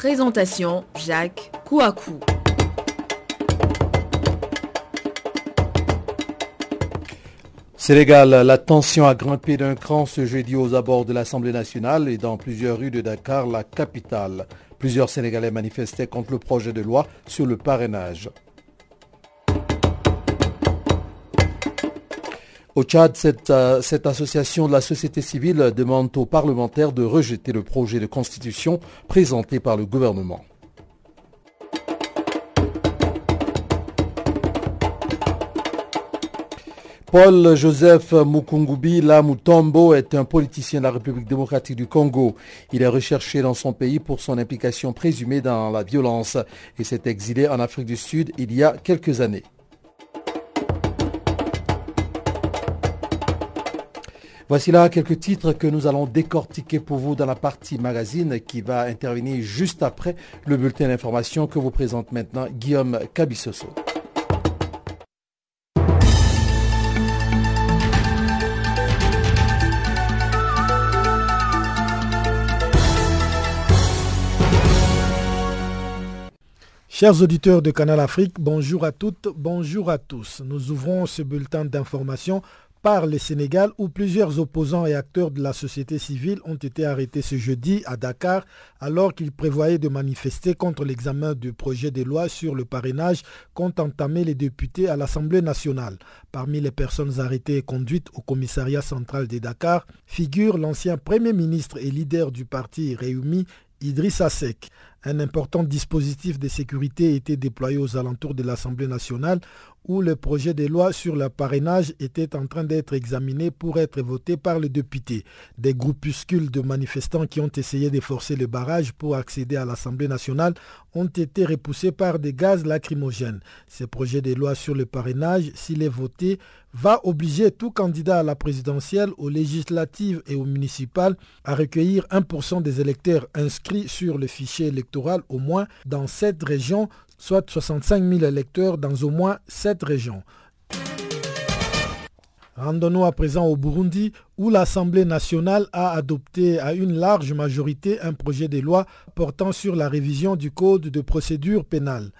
Présentation Jacques Kouakou. Sénégal, la tension a grimpé d'un cran ce jeudi aux abords de l'Assemblée nationale et dans plusieurs rues de Dakar, la capitale. Plusieurs Sénégalais manifestaient contre le projet de loi sur le parrainage. Au Tchad, euh, cette, association de la société civile demande aux parlementaires de rejeter le projet de constitution présenté par le gouvernement. Paul Joseph Mukungubi Lamutombo est un politicien de la République démocratique du Congo. Il est recherché dans son pays pour son implication présumée dans la violence et s'est exilé en Afrique du Sud il y a quelques années. Voici là quelques titres que nous allons décortiquer pour vous dans la partie magazine qui va intervenir juste après le bulletin d'information que vous présente maintenant Guillaume Cabissoso. Chers auditeurs de Canal Afrique, bonjour à toutes, bonjour à tous. Nous ouvrons ce bulletin d'information par le Sénégal où plusieurs opposants et acteurs de la société civile ont été arrêtés ce jeudi à Dakar alors qu'ils prévoyaient de manifester contre l'examen du projet de loi sur le parrainage qu'ont entamé les députés à l'Assemblée nationale. Parmi les personnes arrêtées et conduites au commissariat central de Dakar figure l'ancien Premier ministre et leader du parti Réumi Idriss Seck. Un important dispositif de sécurité a été déployé aux alentours de l'Assemblée nationale où le projet de loi sur le parrainage était en train d'être examiné pour être voté par les députés. Des groupuscules de manifestants qui ont essayé de forcer le barrage pour accéder à l'Assemblée nationale ont été repoussés par des gaz lacrymogènes. Ce projet de loi sur le parrainage, s'il est voté, va obliger tout candidat à la présidentielle, aux législatives et aux municipales à recueillir 1% des électeurs inscrits sur le fichier électoral au moins dans cette région soit 65 000 électeurs dans au moins 7 régions. Rendons-nous à présent au Burundi où l'Assemblée nationale a adopté à une large majorité un projet de loi portant sur la révision du Code de procédure pénale.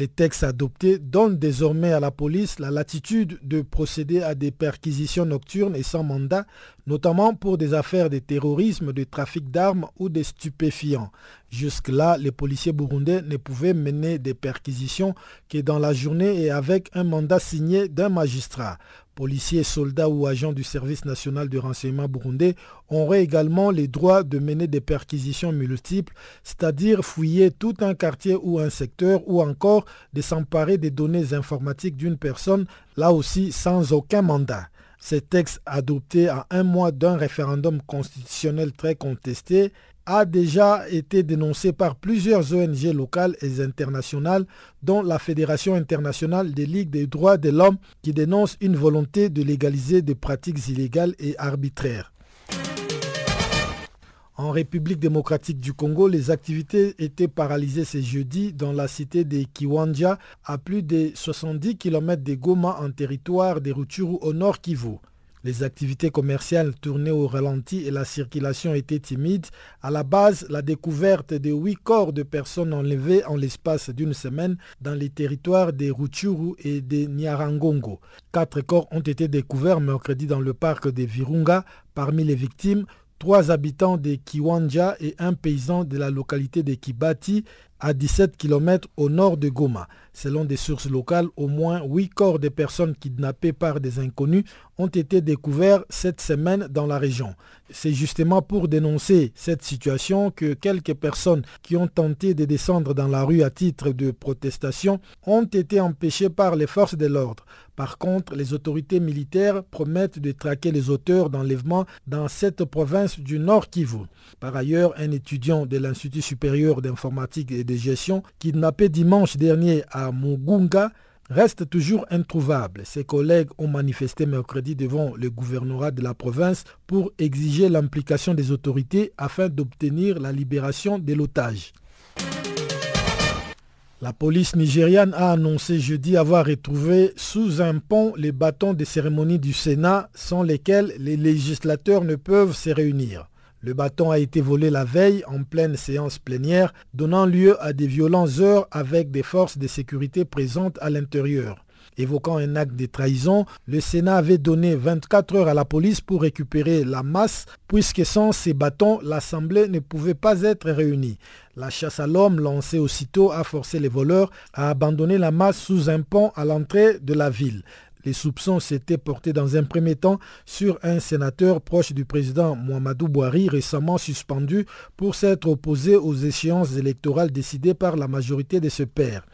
Les textes adoptés donnent désormais à la police la latitude de procéder à des perquisitions nocturnes et sans mandat, notamment pour des affaires de terrorisme, de trafic d'armes ou de stupéfiants. Jusque-là, les policiers burundais ne pouvaient mener des perquisitions que dans la journée et avec un mandat signé d'un magistrat policiers, soldats ou agents du service national de renseignement burundais auraient également les droits de mener des perquisitions multiples, c'est-à-dire fouiller tout un quartier ou un secteur ou encore de s'emparer des données informatiques d'une personne, là aussi sans aucun mandat. Ces textes adoptés à un mois d'un référendum constitutionnel très contesté a déjà été dénoncé par plusieurs ONG locales et internationales, dont la Fédération internationale des ligues des droits de l'homme, qui dénonce une volonté de légaliser des pratiques illégales et arbitraires. En République démocratique du Congo, les activités étaient paralysées ce jeudi dans la cité de Kiwanja, à plus de 70 km de Goma en territoire des Rutshuru au nord Kivu. Les activités commerciales tournaient au ralenti et la circulation était timide. À la base, la découverte de huit corps de personnes enlevées en l'espace d'une semaine dans les territoires des Rutshuru et de Nyarangongo. Quatre corps ont été découverts mercredi dans le parc de Virunga. Parmi les victimes, trois habitants de Kiwanja et un paysan de la localité de Kibati. À 17 km au nord de Goma. Selon des sources locales, au moins 8 corps de personnes kidnappées par des inconnus ont été découverts cette semaine dans la région. C'est justement pour dénoncer cette situation que quelques personnes qui ont tenté de descendre dans la rue à titre de protestation ont été empêchées par les forces de l'ordre. Par contre, les autorités militaires promettent de traquer les auteurs d'enlèvement dans cette province du Nord Kivu. Par ailleurs, un étudiant de l'Institut supérieur d'informatique et de gestion kidnappé dimanche dernier à Mugunga reste toujours introuvable. Ses collègues ont manifesté mercredi devant le gouvernorat de la province pour exiger l'implication des autorités afin d'obtenir la libération de l'otage. La police nigériane a annoncé jeudi avoir retrouvé sous un pont les bâtons des cérémonies du Sénat sans lesquels les législateurs ne peuvent se réunir. Le bâton a été volé la veille en pleine séance plénière, donnant lieu à des violentes heures avec des forces de sécurité présentes à l'intérieur. Évoquant un acte de trahison, le Sénat avait donné 24 heures à la police pour récupérer la masse, puisque sans ces bâtons, l'Assemblée ne pouvait pas être réunie. La chasse à l'homme lancée aussitôt a forcé les voleurs à abandonner la masse sous un pont à l'entrée de la ville. Les soupçons s'étaient portés dans un premier temps sur un sénateur proche du président Mohamedou Bouhari récemment suspendu pour s'être opposé aux échéances électorales décidées par la majorité de ce père.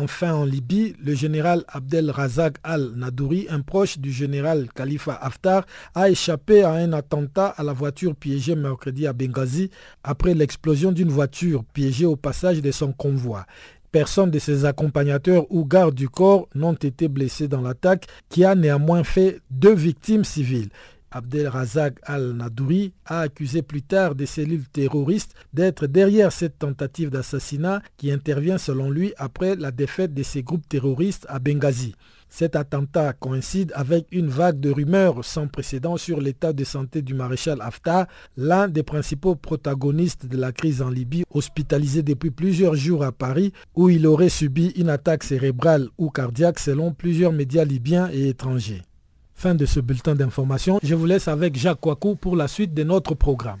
Enfin, en Libye, le général Abdel Razak al-Nadouri, un proche du général Khalifa Haftar, a échappé à un attentat à la voiture piégée mercredi à Benghazi après l'explosion d'une voiture piégée au passage de son convoi. Personne de ses accompagnateurs ou gardes du corps n'ont été blessés dans l'attaque qui a néanmoins fait deux victimes civiles. Abdel Razak al-Nadouri a accusé plus tard des cellules terroristes d'être derrière cette tentative d'assassinat qui intervient selon lui après la défaite de ces groupes terroristes à Benghazi. Cet attentat coïncide avec une vague de rumeurs sans précédent sur l'état de santé du maréchal Haftar, l'un des principaux protagonistes de la crise en Libye, hospitalisé depuis plusieurs jours à Paris, où il aurait subi une attaque cérébrale ou cardiaque selon plusieurs médias libyens et étrangers. Fin de ce bulletin d'information. Je vous laisse avec Jacques Kouakou pour la suite de notre programme.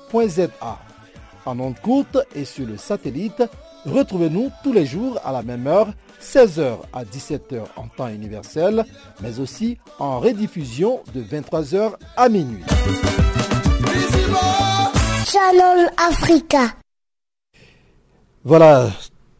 en ondes courte et sur le satellite, retrouvez-nous tous les jours à la même heure, 16h à 17h en temps universel, mais aussi en rediffusion de 23h à minuit. Channel Africa. Voilà,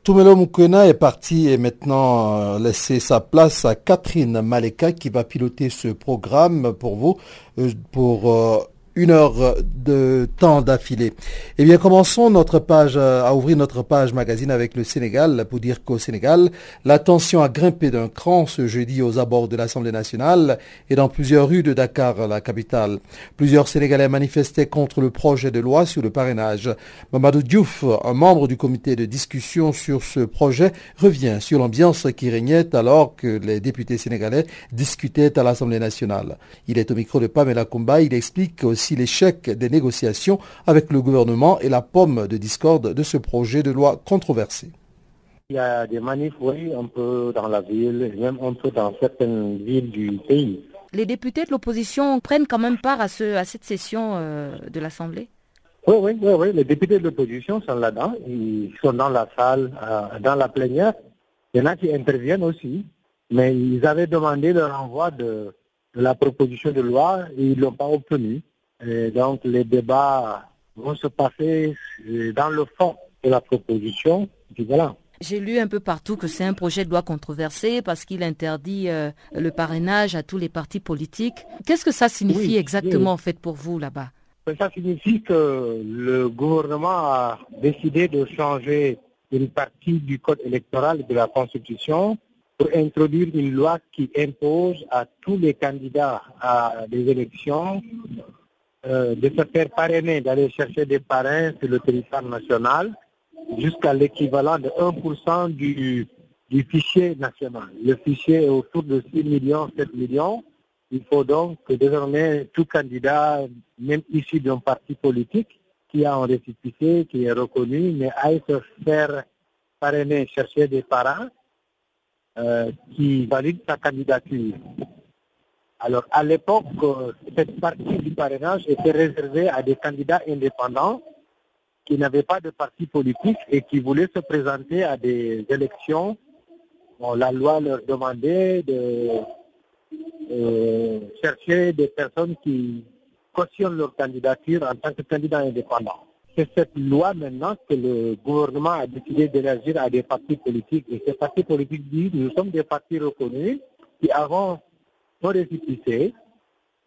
Tumelo Mukuna est parti et maintenant euh, laisser sa place à Catherine Maleka qui va piloter ce programme pour vous, euh, pour euh, une heure de temps d'affilée. Eh bien, commençons notre page, euh, à ouvrir notre page magazine avec le Sénégal pour dire qu'au Sénégal, la tension a grimpé d'un cran ce jeudi aux abords de l'Assemblée nationale et dans plusieurs rues de Dakar, la capitale. Plusieurs Sénégalais manifestaient contre le projet de loi sur le parrainage. Mamadou Diouf, un membre du comité de discussion sur ce projet, revient sur l'ambiance qui régnait alors que les députés sénégalais discutaient à l'Assemblée nationale. Il est au micro de Pamela Kumba, il explique l'échec des négociations avec le gouvernement et la pomme de discorde de ce projet de loi controversé. Il y a des manifs, oui, un peu dans la ville, même un peu dans certaines villes du pays. Les députés de l'opposition prennent quand même part à, ce, à cette session euh, de l'Assemblée? Oui, oui, oui, oui, les députés de l'opposition sont là-dedans, ils sont dans la salle, euh, dans la plénière. Il y en a qui interviennent aussi, mais ils avaient demandé le renvoi de, de la proposition de loi et ils ne l'ont pas obtenu. Et donc les débats vont se passer dans le fond de la proposition. voilà. J'ai lu un peu partout que c'est un projet de loi controversé parce qu'il interdit euh, le parrainage à tous les partis politiques. Qu'est-ce que ça signifie exactement en fait pour vous là-bas? Ça signifie que le gouvernement a décidé de changer une partie du code électoral de la Constitution pour introduire une loi qui impose à tous les candidats à des élections euh, de se faire parrainer, d'aller chercher des parrains sur le territoire national jusqu'à l'équivalent de 1% du, du fichier national. Le fichier est autour de 6 millions, 7 millions. Il faut donc que désormais tout candidat, même issu d'un parti politique, qui a un récipicé, qui est reconnu, mais aille se faire parrainer, chercher des parrains euh, qui valident sa candidature. Alors à l'époque, euh, cette partie du parrainage était réservée à des candidats indépendants qui n'avaient pas de parti politique et qui voulaient se présenter à des élections. la loi leur demandait de euh, chercher des personnes qui cautionnent leur candidature en tant que candidat indépendant. C'est cette loi maintenant que le gouvernement a décidé d'élargir à des partis politiques. Et ces partis politiques disent nous sommes des partis reconnus qui avons nos récipicés.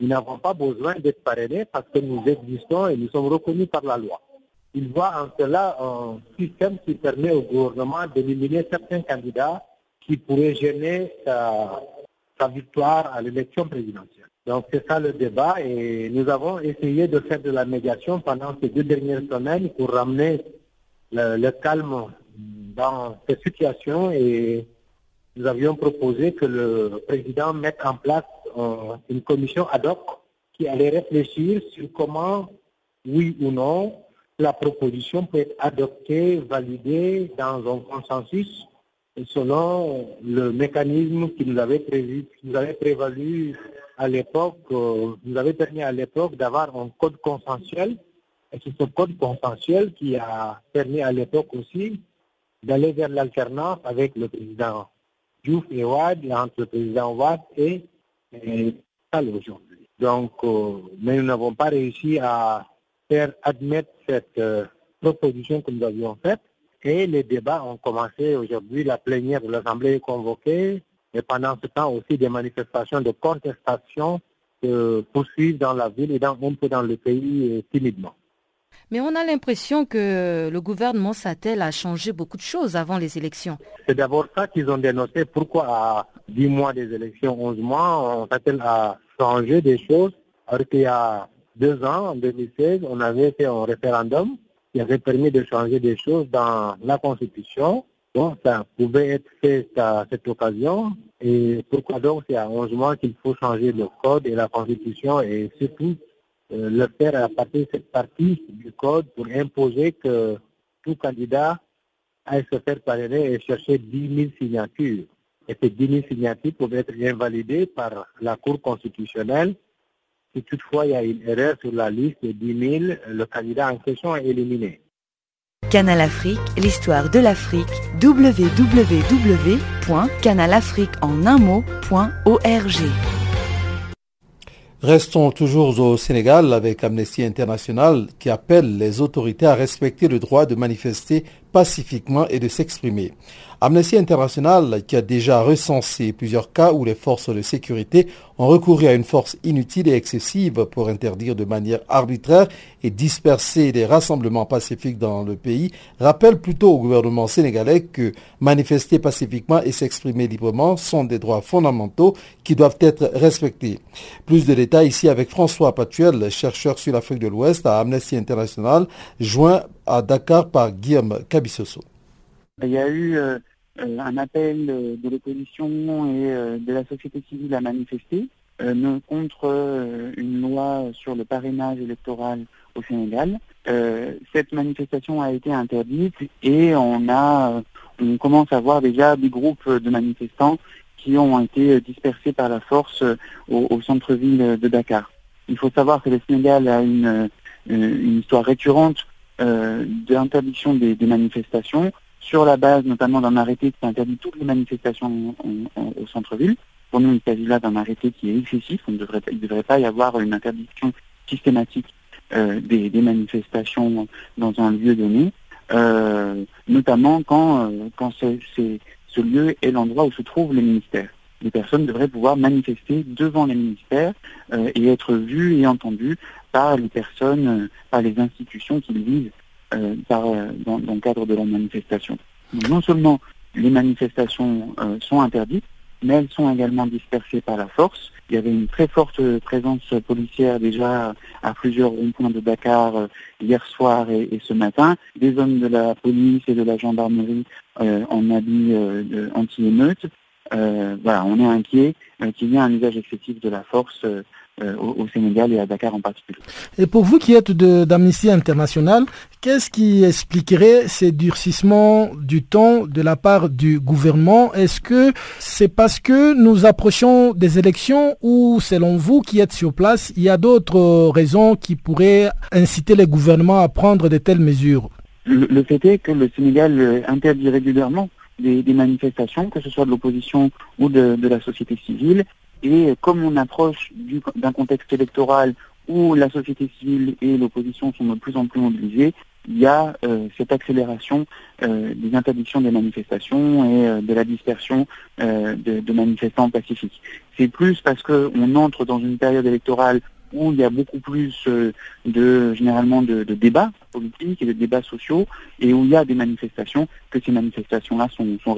Nous n'avons pas besoin d'être parrainés parce que nous existons et nous sommes reconnus par la loi il voit en cela un système qui permet au gouvernement d'éliminer certains candidats qui pourraient gêner sa, victoire à l'élection présidentielle. Donc c'est ça le débat et nous avons essayé de faire de la médiation pendant ces deux dernières semaines pour ramener le, calme dans cette situation et nous avions proposé que le président mette en place euh, une commission ad hoc qui allait réfléchir sur comment, oui ou non, la proposition peut être adoptée, validée dans un consensus selon le mécanisme qui nous avait prévu, qui nous avait prévalu à l'époque, euh, nous avait permis à l'époque d'avoir un code consensuel. Et c'est ce code consensuel qui a permis à l'époque aussi d'aller vers l'alternance avec le président Diouf et Ouad, entre le président Ouad et, et aujourd'hui. Donc, euh, mais nous n'avons pas réussi à faire admettre cette euh, proposition que nous avions faite. Et les débats ont commencé aujourd'hui. La plénière de l'Assemblée est convoquée. Et pendant ce temps aussi, des manifestations de contestation se poursuivent dans la ville et dans, un peu dans le pays euh, timidement. Mais on a l'impression que le gouvernement s'attelle à changer beaucoup de choses avant les élections. C'est d'abord ça qu'ils ont dénoncé. Pourquoi à 10 mois des élections, 11 mois, on s'attelle à changer des choses? Alors qu'il y a deux ans, en 2016, on avait fait un référendum qui avait permis de changer des choses dans la Constitution. Bon, ça pouvait être fait à cette occasion. Et pourquoi donc c'est à 11 mois qu'il faut changer le code et la Constitution et surtout euh, le faire de cette partie du code pour imposer que tout candidat aille se faire parrainer et chercher 10 000 signatures. Et ces 10 000 signatures peuvent être invalidées par la Cour constitutionnelle si toutefois il y a une erreur sur la liste de 10 000, le candidat en question est éliminé. Canal Afrique, l'histoire de l'Afrique, www.canalafriqueenunmot.org. Restons toujours au Sénégal avec Amnesty International qui appelle les autorités à respecter le droit de manifester pacifiquement et de s'exprimer. Amnesty International, qui a déjà recensé plusieurs cas où les forces de sécurité ont recouru à une force inutile et excessive pour interdire de manière arbitraire et disperser des rassemblements pacifiques dans le pays, rappelle plutôt au gouvernement sénégalais que manifester pacifiquement et s'exprimer librement sont des droits fondamentaux qui doivent être respectés. Plus de détails ici avec François Patuel, chercheur sur l'Afrique de l'Ouest à Amnesty International, joint à Dakar par Guillaume Cabissoso. Il y a eu euh, un appel euh, de l'opposition et euh, de la société civile à manifester contre une loi sur le parrainage électoral au Sénégal. cette manifestation a été interdite et on a, on commence à voir déjà des groupes de manifestants qui ont été dispersés par la force au, centre-ville de Dakar. Il faut savoir que le Sénégal a une histoire récurrente d'interdiction des, manifestations sur la base notamment d'un arrêté qui interdit toutes les manifestations au centre-ville. Pour nous, il s'agit là d'un arrêté qui est excessif. il ne devrait pas y avoir une interdiction systématique euh, des, manifestations dans un lieu donné. notamment quand, quand ce lieu est l'endroit où se trouvent les ministères. Les personnes devraient pouvoir manifester devant les ministères et être vues et entendues par les personnes, par les institutions qu'ils visent dans, dans, le cadre de la manifestation. non seulement les manifestations sont interdites, mais elles sont également dispersées par la force. Il y avait une très forte présence policière déjà à plusieurs ronds-points de Dakar euh, hier soir et, ce matin. Des hommes de la police et de la gendarmerie euh, en habit euh, anti-émeute. voilà, on est inquiet qu'il y ait un usage excessif de la force euh, au, Sénégal et à Dakar en particulier. Et pour vous qui êtes d'Amnesty International, qu'est-ce qui expliquerait ces durcissements du temps de la part du gouvernement? Est-ce que c'est parce que nous approchons des élections ou selon vous qui êtes sur place, il y a d'autres raisons qui pourraient inciter les gouvernements à prendre de telles mesures? Le, fait est que le Sénégal euh, interdit régulièrement des, manifestations, que ce soit de l'opposition ou de, de, la société civile, et comme on approche d'un contexte électoral où la société civile et l'opposition sont de plus en plus mobilisées, il y a euh, cette accélération euh, des interdictions des manifestations et euh, de la dispersion de, manifestants pacifiques. C'est plus parce qu'on entre dans une période électorale où il y a beaucoup plus de généralement de, débats politiques et de débats sociaux et où il y a des manifestations que ces manifestations-là sont, sont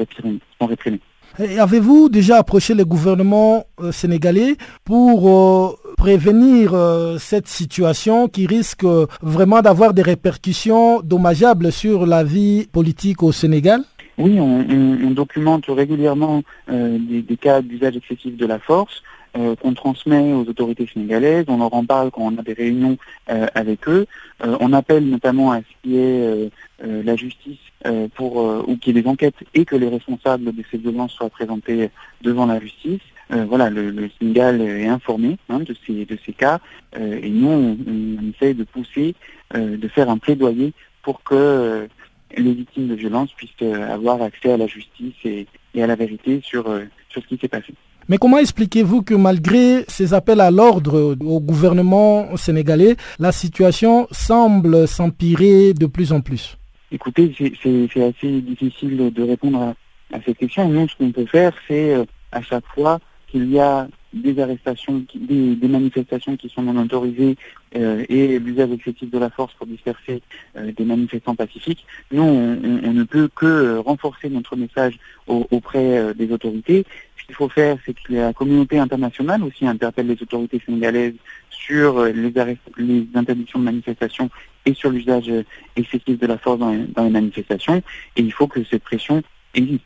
réprimées. Avez-vous déjà approché le gouvernement euh, sénégalais pour euh, prévenir euh, cette situation qui risque vraiment d'avoir des répercussions dommageables sur la vie politique au Sénégal? Oui, on, documente régulièrement des, cas d'usage excessif de la force. qu'on transmet aux autorités sénégalaises, on leur en parle quand on a des réunions avec eux, on appelle notamment à ce qui est la justice euh, pour euh, ou qu'il y ait des enquêtes et que les responsables de ces violences soient présentés devant la justice. Euh, voilà, le, Sénégal est informé hein, de ces de ces cas et nous on, essaye de pousser, de faire un plaidoyer pour que les victimes de violences puissent avoir accès à la justice et, et à la vérité sur sur ce qui s'est passé. Mais comment expliquez-vous que malgré ces appels à l'ordre au gouvernement sénégalais, la situation semble s'empirer de plus en plus? Écoutez, c'est assez difficile de répondre à, cette question. Nous, ce qu'on peut faire, c'est euh, à chaque fois qu'il y a des arrestations, des, manifestations qui sont non autorisées euh, et l'usage excessif de la force pour disperser euh, des manifestants pacifiques, nous, on, ne peut que renforcer notre message auprès des autorités. Ce qu'il faut faire, c'est que la communauté internationale aussi interpelle les autorités sénégalaises sur les, les interdictions de manifestation et sur l'usage excessif de la force dans les, manifestations. Et il faut que cette pression existe.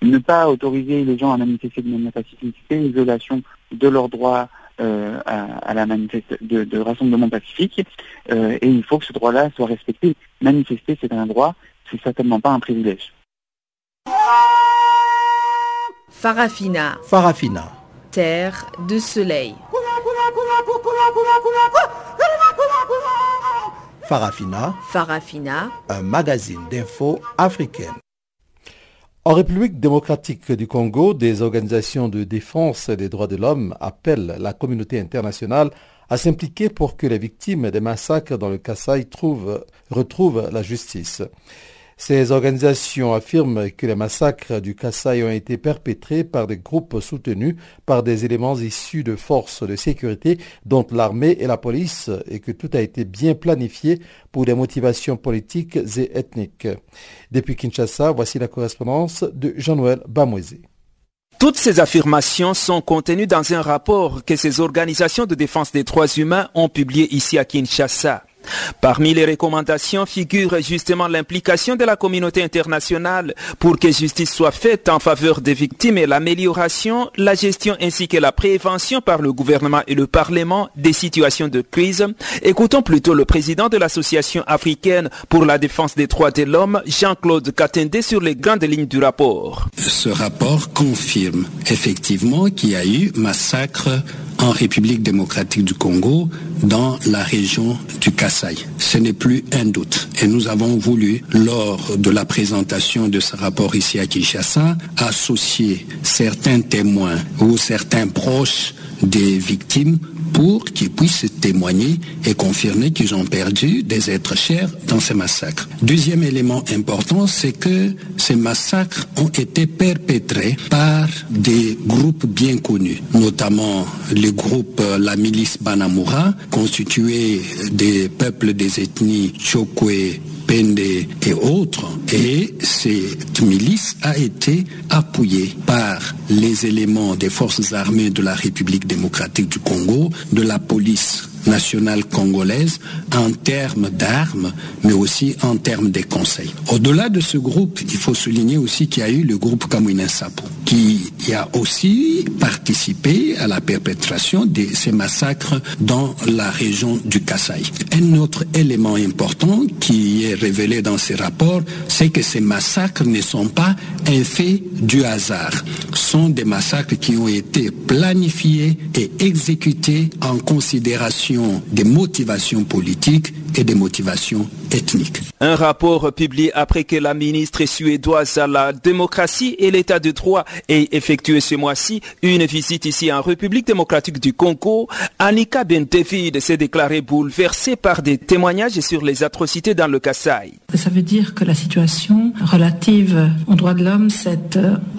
Ne pas autoriser les gens à manifester de manière pacifique, c'est une violation de leurs droits euh, à, la de, rassemblement pacifique. Euh, et il faut que ce droit-là soit respecté. Manifester, c'est un droit, c'est certainement pas un privilège. Farafina. Farafina. Terre de soleil. Farafina. Farafina. Un magazine d'infos africaine. En République démocratique du Congo, des organisations de défense des droits de l'homme appellent la communauté internationale à s'impliquer pour que les victimes des massacres dans le Kassai retrouvent la justice. Ces organisations affirment que les massacres du Kassai ont été perpétrés par des groupes soutenus par des éléments issus de forces de sécurité, dont l'armée et la police, et que tout a été bien planifié pour des motivations politiques et ethniques. Depuis Kinshasa, voici la correspondance de Jean-Noël Bamouezé. Toutes ces affirmations sont contenues dans un rapport que ces organisations de défense des droits humains ont publié ici à Kinshasa. Parmi les recommandations figure justement l'implication de la communauté internationale pour que justice soit faite en faveur des victimes et l'amélioration, la gestion ainsi que la prévention par le gouvernement et le Parlement des situations de crise. Écoutons plutôt le président de l'Association africaine pour la défense des droits de l'homme, Jean-Claude Katende, sur les grandes lignes du rapport. Ce rapport confirme effectivement qu'il y a eu massacre en République démocratique du Congo dans la région du Kassai. Ce n'est plus un doute. Et nous avons voulu, lors de la présentation de ce rapport ici à Kinshasa, associer certains témoins ou certains proches des victimes pour qu'ils puissent témoigner et confirmer qu'ils ont perdu des êtres chers dans ces massacres. Deuxième élément important, c'est que ces massacres ont été perpétrés par des groupes bien connus, notamment le groupe la milice Banamura, constitué des peuples des ethnies Chokwe, Pende et autres. Et cette milice a été appuyée par les éléments des forces armées de la République démocratique du Congo, de la police nationale congolaise en termes d'armes, mais aussi en termes de conseils. Au-delà de ce groupe, il faut souligner aussi qu'il y a eu le groupe Kamwina Sapo, qui a aussi participé à la perpétration de ces massacres dans la région du Kasaï. Un autre élément important qui est révélé dans ces rapports, c'est que ces massacres ne sont pas un fait du hasard. Ce sont des massacres qui ont été planifiés et exécutés en considération des motivations politiques et des motivations ethniques. Un rapport publié après que la ministre suédoise à la démocratie et l'état de droit ait effectué ce mois-ci une visite ici en République démocratique du Congo, Annika Ben David s'est déclarée bouleversée par des témoignages sur les atrocités dans le Kassai. Ça veut dire que la situation relative aux droits de l'homme s'est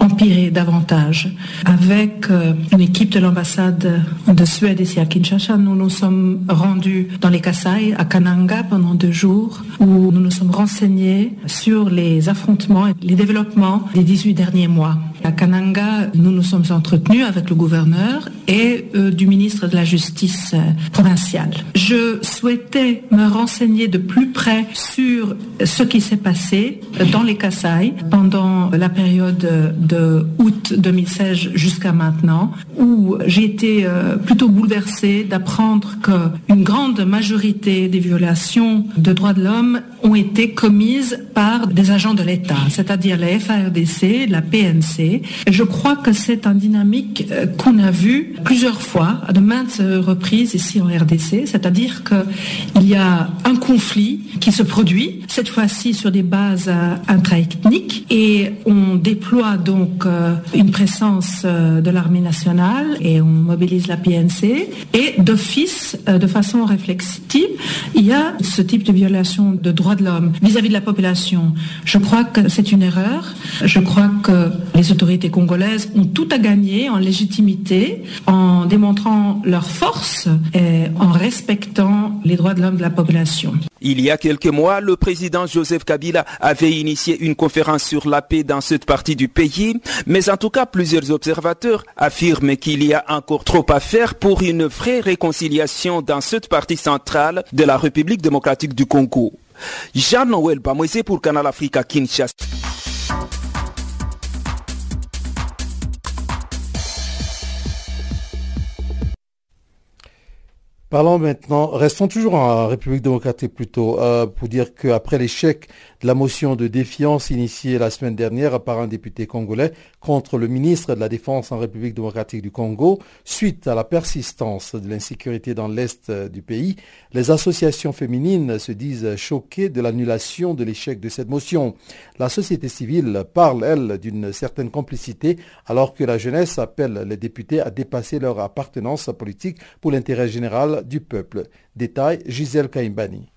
empirée davantage. Avec une équipe de l'ambassade de Suède ici à Kinshasa, nous nous sommes rendus dans les Kassai, à Kananga, pendant deux jours, où nous nous sommes renseignés sur les affrontements et les développements des 18 derniers mois. À Kananga, nous nous sommes entretenus avec le gouverneur et euh, du ministre de la Justice euh, provinciale. Je souhaitais me renseigner de plus près sur ce qui s'est passé dans les Kassai pendant la période de août 2016 jusqu'à maintenant, où j'ai été euh, plutôt bouleversée d'apprendre qu'une grande majorité des violations de droits de l'homme ont été commises par des agents de l'État, c'est-à-dire la FARDC, la PNC. Je crois que c'est une dynamique qu'on a vue plusieurs fois, à de maintes reprises ici en RDC, c'est-à-dire qu'il y a un conflit qui se produit, cette fois-ci sur des bases intraethniques, et on déploie donc une présence de l'armée nationale et on mobilise la PNC, et d'office, de façon réflexive, il y a ce type de violation de droits de l'homme vis-à-vis de la population. Je crois que c'est une erreur. Je crois que les autorités congolaises ont tout à gagner en légitimité, en démontrant leur force et en respectant les droits de l'homme de la population. Il y a quelques mois, le président Joseph Kabila avait initié une conférence sur la paix dans cette partie du pays, mais en tout cas, plusieurs observateurs affirment qu'il y a encore trop à faire pour une vraie réconciliation dans cette partie centrale de la République démocratique du Congo. Jean-Noël Bamoisé pour Canal Africa Kinshasa. Parlons maintenant, restons toujours en République démocratique plutôt, euh, pour dire qu'après l'échec de la motion de défiance initiée la semaine dernière par un député congolais contre le ministre de la Défense en République démocratique du Congo, suite à la persistance de l'insécurité dans l'Est du pays, les associations féminines se disent choquées de l'annulation de l'échec de cette motion. La société civile parle, elle, d'une certaine complicité, alors que la jeunesse appelle les députés à dépasser leur appartenance politique pour l'intérêt général du peuple. Détail Gisèle Kaimbani.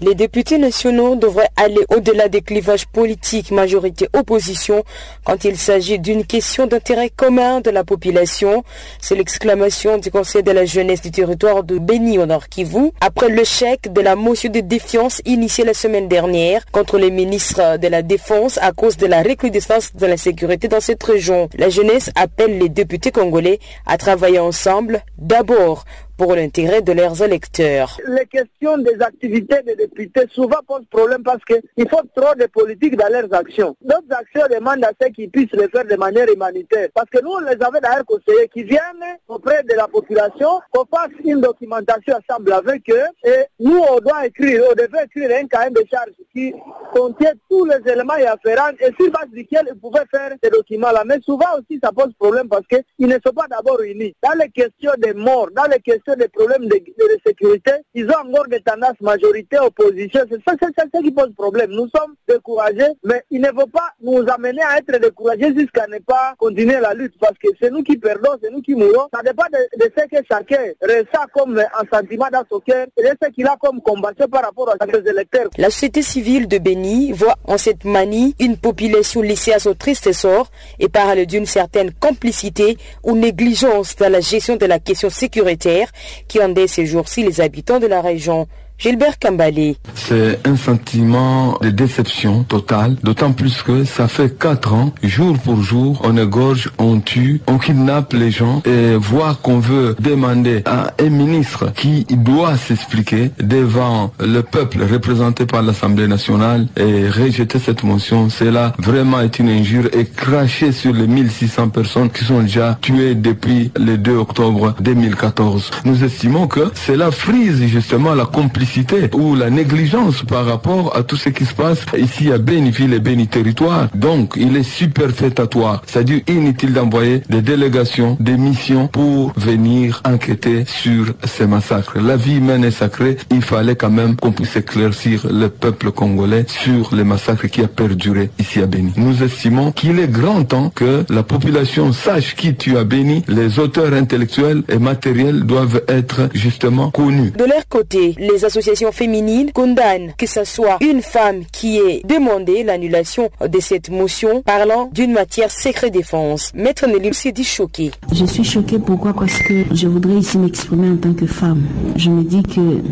Les députés nationaux devraient aller au-delà des clivages politiques majorité-opposition quand il s'agit d'une question d'intérêt commun de la population. C'est l'exclamation du Conseil de la jeunesse du territoire de Beni au Nord Kivu après le chèque de la motion de défiance initiée la semaine dernière contre les ministres de la Défense à cause de la recrudescence de la sécurité dans cette région. La jeunesse appelle les députés congolais à travailler ensemble d'abord pour l'intérêt de leurs électeurs. Les questions des activités des députés souvent posent problème parce qu'il faut trop de politique dans leurs actions. D'autres actions demandent à ceux qui puissent le faire de manière humanitaire. Parce que nous, on les avait d'ailleurs conseillés qui viennent auprès de la population, qu'on fasse une documentation ensemble avec eux. Et nous, on doit écrire, on devait écrire un cahier de charge qui contient tous les éléments et afférents et sur base duquel ils pouvaient faire ces documents-là. Mais souvent aussi, ça pose problème parce qu'ils ne sont pas d'abord unis. Dans les questions des morts, dans les questions face des problèmes de, sécurité, ils ont encore des tendances majorité, opposition. C'est ça, c'est ça qui pose problème. Nous sommes découragés, mais il ne faut pas nous amener à être découragés jusqu'à ne pas continuer la lutte, parce que c'est nous qui perdons, c'est nous qui mourons. Ça dépend de, de ce que chacun ressent comme un sentiment dans son cœur et de ce qu'il a comme combattu par rapport à ses électeurs. La société civile de Béni voit en cette manie une population laissée à son triste sort et parle d'une certaine complicité ou négligence dans la gestion de la question sécuritaire qui endette ces jours-ci les habitants de la région. Gilbert Kambali. C'est un sentiment de déception totale, d'autant plus que ça fait quatre ans, jour pour jour, on égorge, on tue, on kidnappe les gens et voir qu'on veut demander à un ministre qui doit s'expliquer devant le peuple représenté par l'Assemblée nationale et rejeter cette motion, cela vraiment est une injure et cracher sur les 1600 personnes qui sont déjà tuées depuis le 2 octobre 2014. Nous estimons que cela frise justement la complicité ou la négligence par rapport à tout ce qui se passe ici à Béniville et Béni Territoire. Donc, il est superfétatoire, c'est-à-dire inutile d'envoyer des délégations, des missions pour venir enquêter sur ces massacres. La vie humaine est sacrée, il fallait quand même qu'on puisse éclaircir le peuple congolais sur les massacres qui a perduré ici à Béni. Nous estimons qu'il est grand temps que la population sache qui tue à Béni, les auteurs intellectuels et matériels doivent être justement connus. De leur côté, les associations féminines condamnent que ce soit une femme qui ait demandé l'annulation de cette motion parlant d'une matière secret défense. Maître Nelly s'est dit choqué. Je suis choquée pourquoi? Parce que je voudrais ici m'exprimer en tant que femme. Je me dis que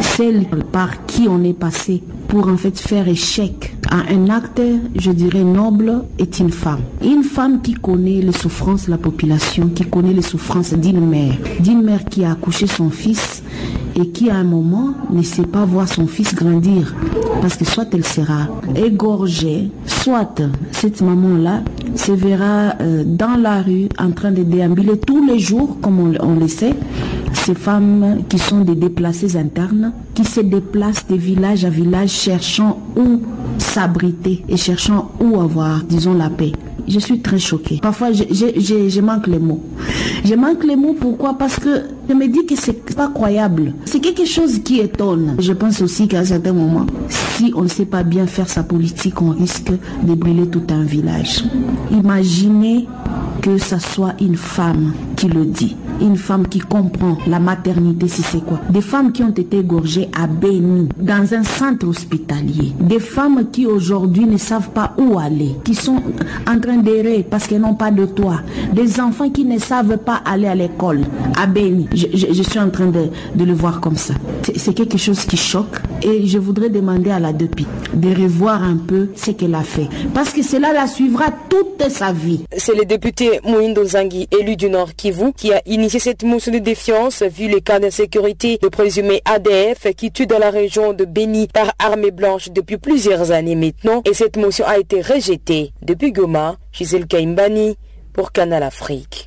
celle par qui on est passé pour en fait faire échec à un acte, je dirais noble, est une femme. Une femme qui connaît les souffrances de la population, qui connaît les souffrances d'une mère, d'une mère qui a accouché son fils et qui à un moment ne sait pas voir son fils grandir parce que soit elle sera égorgée, soit cette maman-là se verra euh, dans la rue en train de déambuler tous les jours, comme on, on le sait, ces femmes qui sont des déplacés internes, qui se déplacent de village à village cherchant où s'abriter et cherchant où avoir, disons, la paix. Je suis très choquée. Parfois, je, je, je, je manque les mots. Je manque les mots pourquoi? Parce que je me dis que c'est pas croyable. C'est quelque chose qui étonne. Je pense aussi qu'à un certain moment, si on ne sait pas bien faire sa politique, on risque de brûler tout un village. Imaginez que ce soit une femme qui le dit. Une femme qui comprend la maternité, si c'est quoi. Des femmes qui ont été égorgées à Béni, dans un centre hospitalier. Des femmes qui aujourd'hui ne savent pas où aller, qui sont en train d'errer parce qu'elles n'ont pas de toit. Des enfants qui ne savent pas aller à l'école à Béni. Je, suis en train de, de le voir comme ça. C'est quelque chose qui choque et je voudrais demander à la DEPI de revoir un peu ce qu'elle a fait. Parce que cela la suivra toute sa vie. C'est le député Mouindo Zangui, élu du Nord Kivu, qui a initié cette motion de défiance vu les cas d'insécurité de présumé ADF qui tue dans la région de Béni par armée blanche depuis plusieurs années maintenant. Et cette motion a été rejetée depuis Goma, Gisèle Kaimbani, pour Canal Afrique.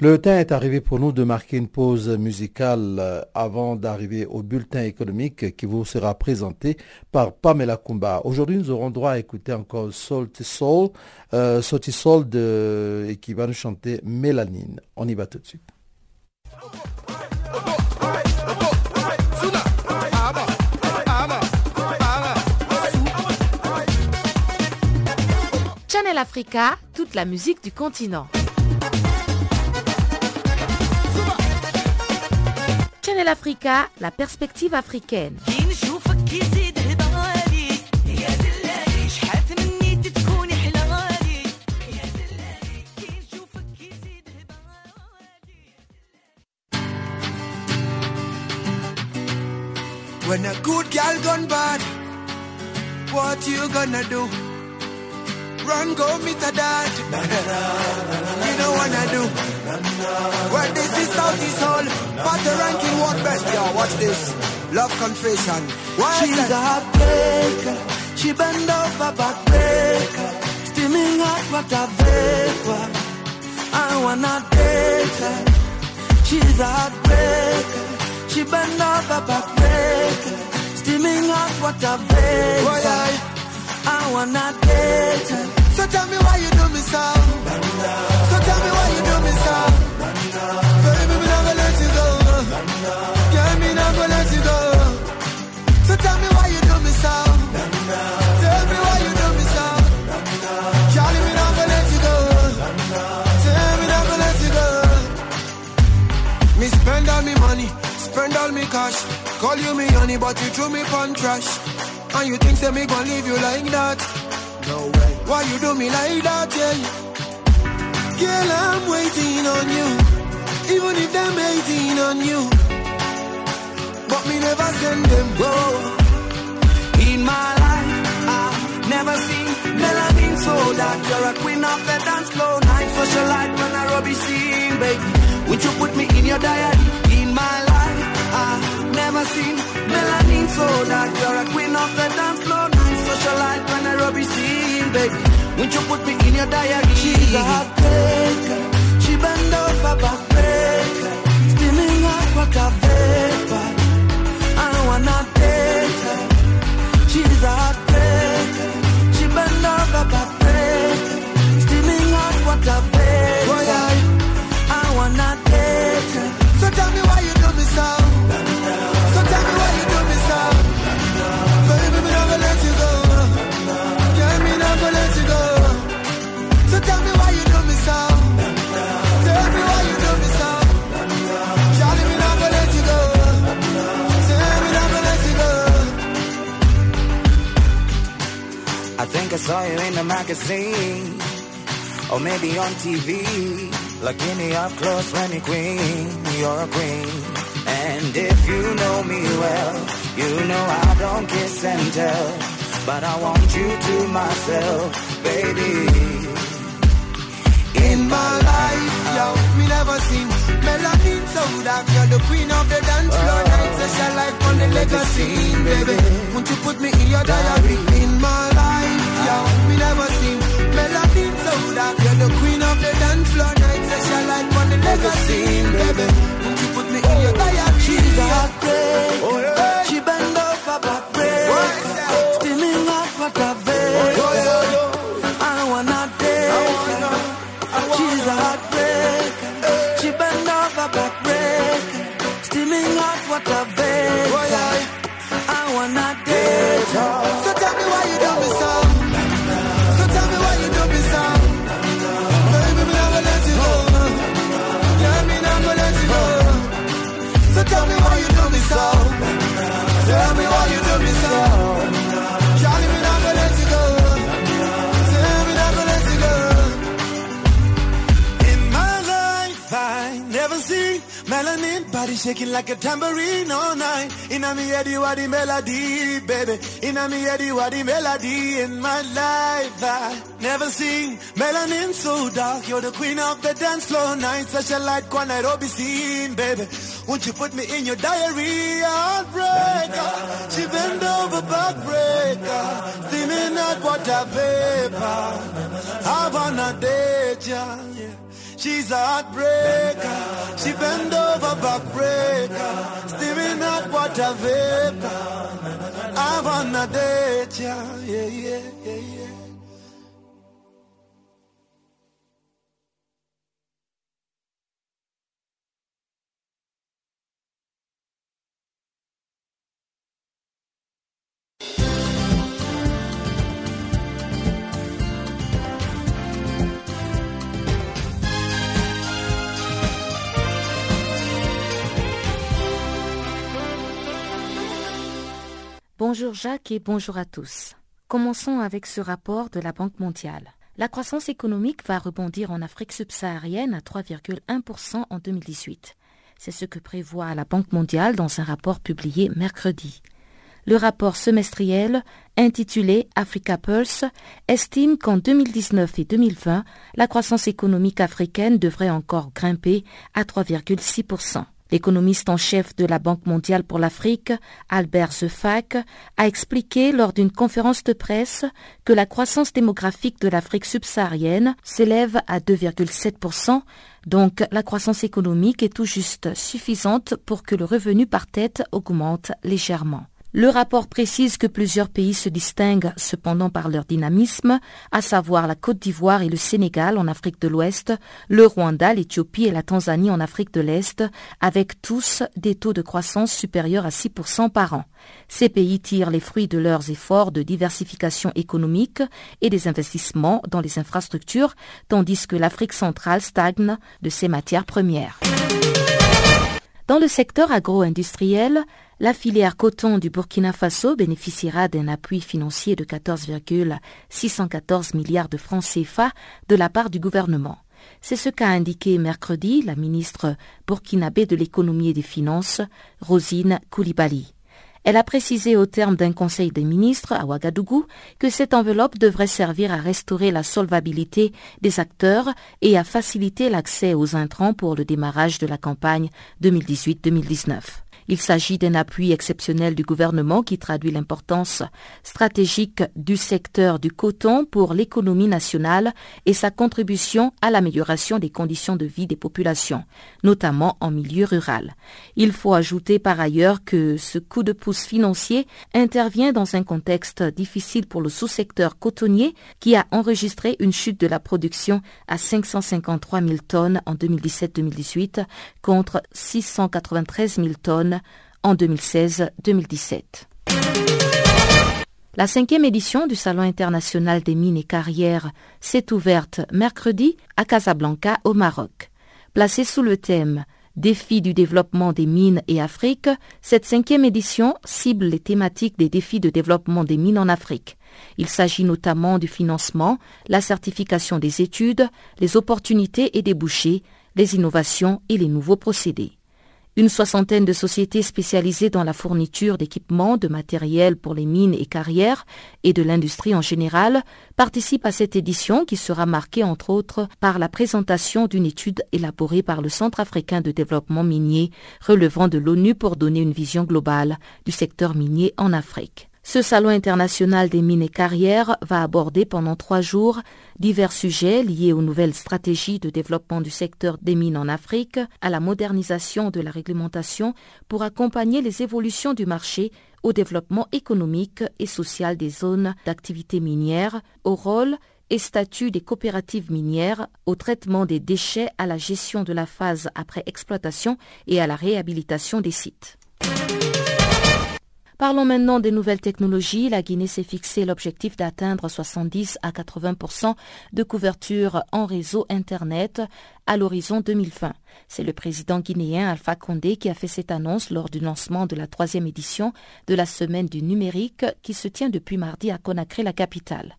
Le temps est arrivé pour nous de marquer une pause musicale avant d'arriver au bulletin économique qui vous sera présenté par Pamela Kumba. Aujourd'hui, nous aurons droit à écouter encore Soul to Soul, euh, Sauti Soul et qui va nous chanter Mélanine. On y va tout de suite. Channel Africa, toute la musique du continent. Africa, la perspective africaine. When a good girl gone bad, what you gonna do? Run, go meet a dad. you know what do. Well, this is all. But the ranking what best, y'all. Watch this. Love confession. Why She's a heartbreaker. She bend over backbreaker, steaming hot water vapor. I wanna date her. She's a heartbreaker. She bend over backbreaker, steaming hot water vapor. I wanna date her. So tell me why you do me so. So tell me why you do me so. Girl, me never let you go. So tell me why you do me so. Tell me why you do me so. Charlie, me never let you go. Tell me never let you go. Me spend all me money, spend all me cash. Call you me honey, but you threw me pon trash. And you think say me gon' leave you like that? No way. Why you do me like that, yeah? Girl, I'm waiting on you. Even if them hating on you. Never send them go. In my life, I've never seen melanin so dark. You're a queen of the dance floor. Night socialite when I rubby scene, baby. Would you put me in your diary? In my life, I've never seen melanin so dark. You're a queen of the dance floor. Night socialite when I rubby scene, baby. Would you put me in your diary? She's a heartbreaker. She bend over backbreaker. Steaming hot water vapor. I date her. She's a heartbreaker. She bend over backbreaker. Steaming hot water vapor. I wanna date her. So tell me why you do me so. So tell me why you do me so. Baby, me never let you go. Girl, me never let you go. So tell me why you do me so. Think I saw you in a magazine, or maybe on TV. Looking me up close when you queen, you're a queen. And if you know me well, you know I don't kiss and tell. But I want you to myself, baby. In my life, yo, me never seen melanin so dark. You're the queen of the dance floor. Night social life on the legacy, baby. Won't you put me in your diary? In my life, me never seen so. You're the queen of the dance floor. On the baby. You put me in your? She's a heartbreak. She bend over backbreak. Steaming hot water vapor. I shaking like a tambourine all night. In a me head, you are the melody, baby. In a me head, you are the melody. In my life, I never seen melanin so dark. You're the queen of the dance floor night. Such a light, one Nairobi scene, baby. Won't you put me in your diary? Heartbreaker, she bend over backbreaker, steaming hot water vapor. I wanna date ya. Yeah. She's a heartbreaker. She bend over backbreaker. Steaming hot water vapor. I wanna date ya. Yeah, yeah, yeah, yeah. Bonjour Jacques et bonjour à tous. Commençons avec ce rapport de la Banque mondiale. La croissance économique va rebondir en Afrique subsaharienne à 3,1% en 2018. C'est ce que prévoit la Banque mondiale dans un rapport publié mercredi. Le rapport semestriel intitulé Africa Pulse estime qu'en 2019 et 2020, la croissance économique africaine devrait encore grimper à 3,6%. L'économiste en chef de la Banque mondiale pour l'Afrique, Albert Zefac, a expliqué lors d'une conférence de presse que la croissance démographique de l'Afrique subsaharienne s'élève à 2,7%, donc la croissance économique est tout juste suffisante pour que le revenu par tête augmente légèrement. Le rapport précise que plusieurs pays se distinguent cependant par leur dynamisme, à savoir la Côte d'Ivoire et le Sénégal en Afrique de l'Ouest, le Rwanda, l'Éthiopie et la Tanzanie en Afrique de l'Est, avec tous des taux de croissance supérieurs à 6% par an. Ces pays tirent les fruits de leurs efforts de diversification économique et des investissements dans les infrastructures, tandis que l'Afrique centrale stagne de ses matières premières. Dans le secteur agro-industriel, la filière coton du Burkina Faso bénéficiera d'un appui financier de 14,614 milliards de francs CFA de la part du gouvernement. C'est ce qu'a indiqué mercredi la ministre burkinabé de l'économie et des finances, Rosine Koulibaly. Elle a précisé au terme d'un conseil des ministres à Ouagadougou que cette enveloppe devrait servir à restaurer la solvabilité des acteurs et à faciliter l'accès aux intrants pour le démarrage de la campagne 2018-2019. Il s'agit d'un appui exceptionnel du gouvernement qui traduit l'importance stratégique du secteur du coton pour l'économie nationale et sa contribution à l'amélioration des conditions de vie des populations, notamment en milieu rural. Il faut ajouter par ailleurs que ce coup de pouce financier intervient dans un contexte difficile pour le sous-secteur cotonnier qui a enregistré une chute de la production à 553 000 tonnes en 2017-2018 contre 693 000 tonnes en 2016-2017. La cinquième édition du Salon international des mines et carrières s'est ouverte mercredi à Casablanca au Maroc. Placée sous le thème Défis du développement des mines et Afrique, cette cinquième édition cible les thématiques des défis de développement des mines en Afrique. Il s'agit notamment du financement, la certification des études, les opportunités et débouchés, les innovations et les nouveaux procédés. Une soixantaine de sociétés spécialisées dans la fourniture d'équipements, de matériel pour les mines et carrières et de l'industrie en général participent à cette édition qui sera marquée entre autres par la présentation d'une étude élaborée par le Centre africain de développement minier relevant de l'ONU pour donner une vision globale du secteur minier en Afrique. Ce salon international des mines et carrières va aborder pendant trois jours divers sujets liés aux nouvelles stratégies de développement du secteur des mines en Afrique, à la modernisation de la réglementation pour accompagner les évolutions du marché, au développement économique et social des zones d'activité minière, au rôle et statut des coopératives minières, au traitement des déchets, à la gestion de la phase après exploitation et à la réhabilitation des sites. Parlons maintenant des nouvelles technologies. La Guinée s'est fixé l'objectif d'atteindre 70 à 80% de couverture en réseau Internet à l'horizon 2020. C'est le président guinéen Alpha Condé qui a fait cette annonce lors du lancement de la troisième édition de la Semaine du numérique qui se tient depuis mardi à Conakry, la capitale.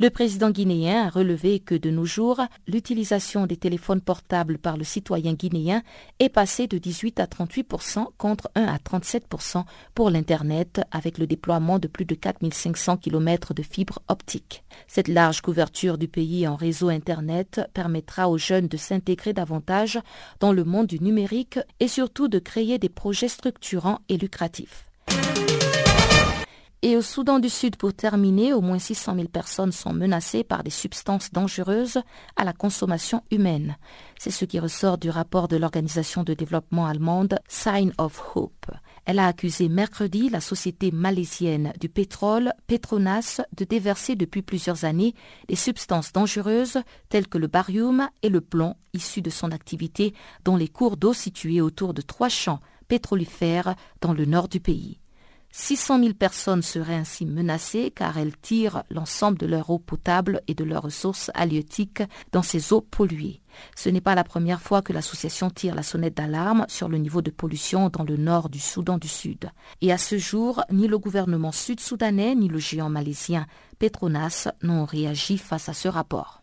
Le président guinéen a relevé que de nos jours, l'utilisation des téléphones portables par le citoyen guinéen est passée de 18 à 38% contre 1 à 37% pour l'Internet avec le déploiement de plus de 4500 km de fibres optiques. Cette large couverture du pays en réseau Internet permettra aux jeunes de s'intégrer davantage dans le monde du numérique et surtout de créer des projets structurants et lucratifs. Et au Soudan du Sud, pour terminer, au moins 600 000 personnes sont menacées par des substances dangereuses à la consommation humaine. C'est ce qui ressort du rapport de l'Organisation de développement allemande Sign of Hope. Elle a accusé mercredi la société malaisienne du pétrole Petronas de déverser depuis plusieurs années des substances dangereuses telles que le barium et le plomb issus de son activité dans les cours d'eau situés autour de trois champs pétrolifères dans le nord du pays. 600 000 personnes seraient ainsi menacées car elles tirent l'ensemble de leur eau potable et de leurs ressources halieutiques dans ces eaux polluées. Ce n'est pas la première fois que l'association tire la sonnette d'alarme sur le niveau de pollution dans le nord du Soudan du Sud. Et à ce jour, ni le gouvernement sud-soudanais ni le géant malaisien Petronas n'ont réagi face à ce rapport.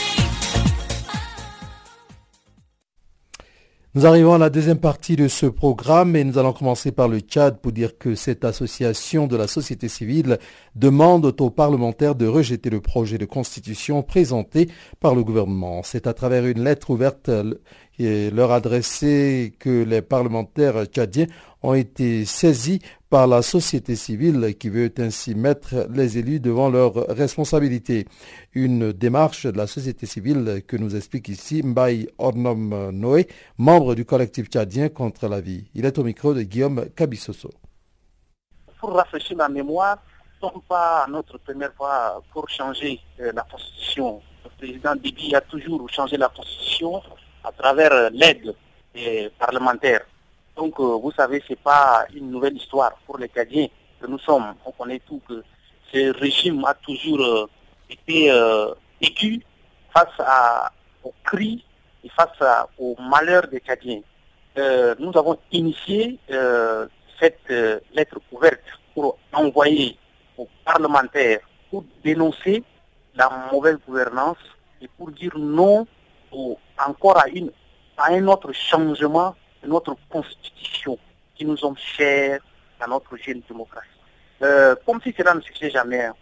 Nous arrivons à la deuxième partie de ce programme et nous allons commencer par le Tchad pour dire que cette association de la société civile demande aux parlementaires de rejeter le projet de constitution présenté par le gouvernement. C'est à travers une lettre ouverte et leur adressée que les parlementaires tchadiens ont été saisis par la société civile qui veut ainsi mettre les élus devant leurs responsabilités. Une démarche de la société civile que nous explique ici Mbaye Ornom Noé, membre du collectif tchadien contre la vie. Il est au micro de Guillaume Kabissoso. Pour rafraîchir la mémoire, ce n'est pas notre première fois pour changer euh, la constitution. Le président Bibi a toujours changé la constitution à travers euh, l'aide des parlementaires. Donc, euh, vous savez, ce n'est pas une nouvelle histoire pour les Cadiens que nous sommes. On connaît tout que ce régime a toujours euh, été euh, aigu face aux cris et face au malheur des Cadiens. nous avons initié cette lettre ouverte pour envoyer aux parlementaires pour dénoncer la mauvaise gouvernance et pour dire non encore à, une, à un autre changement notre constitution qui nous sommes chers à notre jeune démocratie. Euh, comme si cela ne suffisait jamais hein.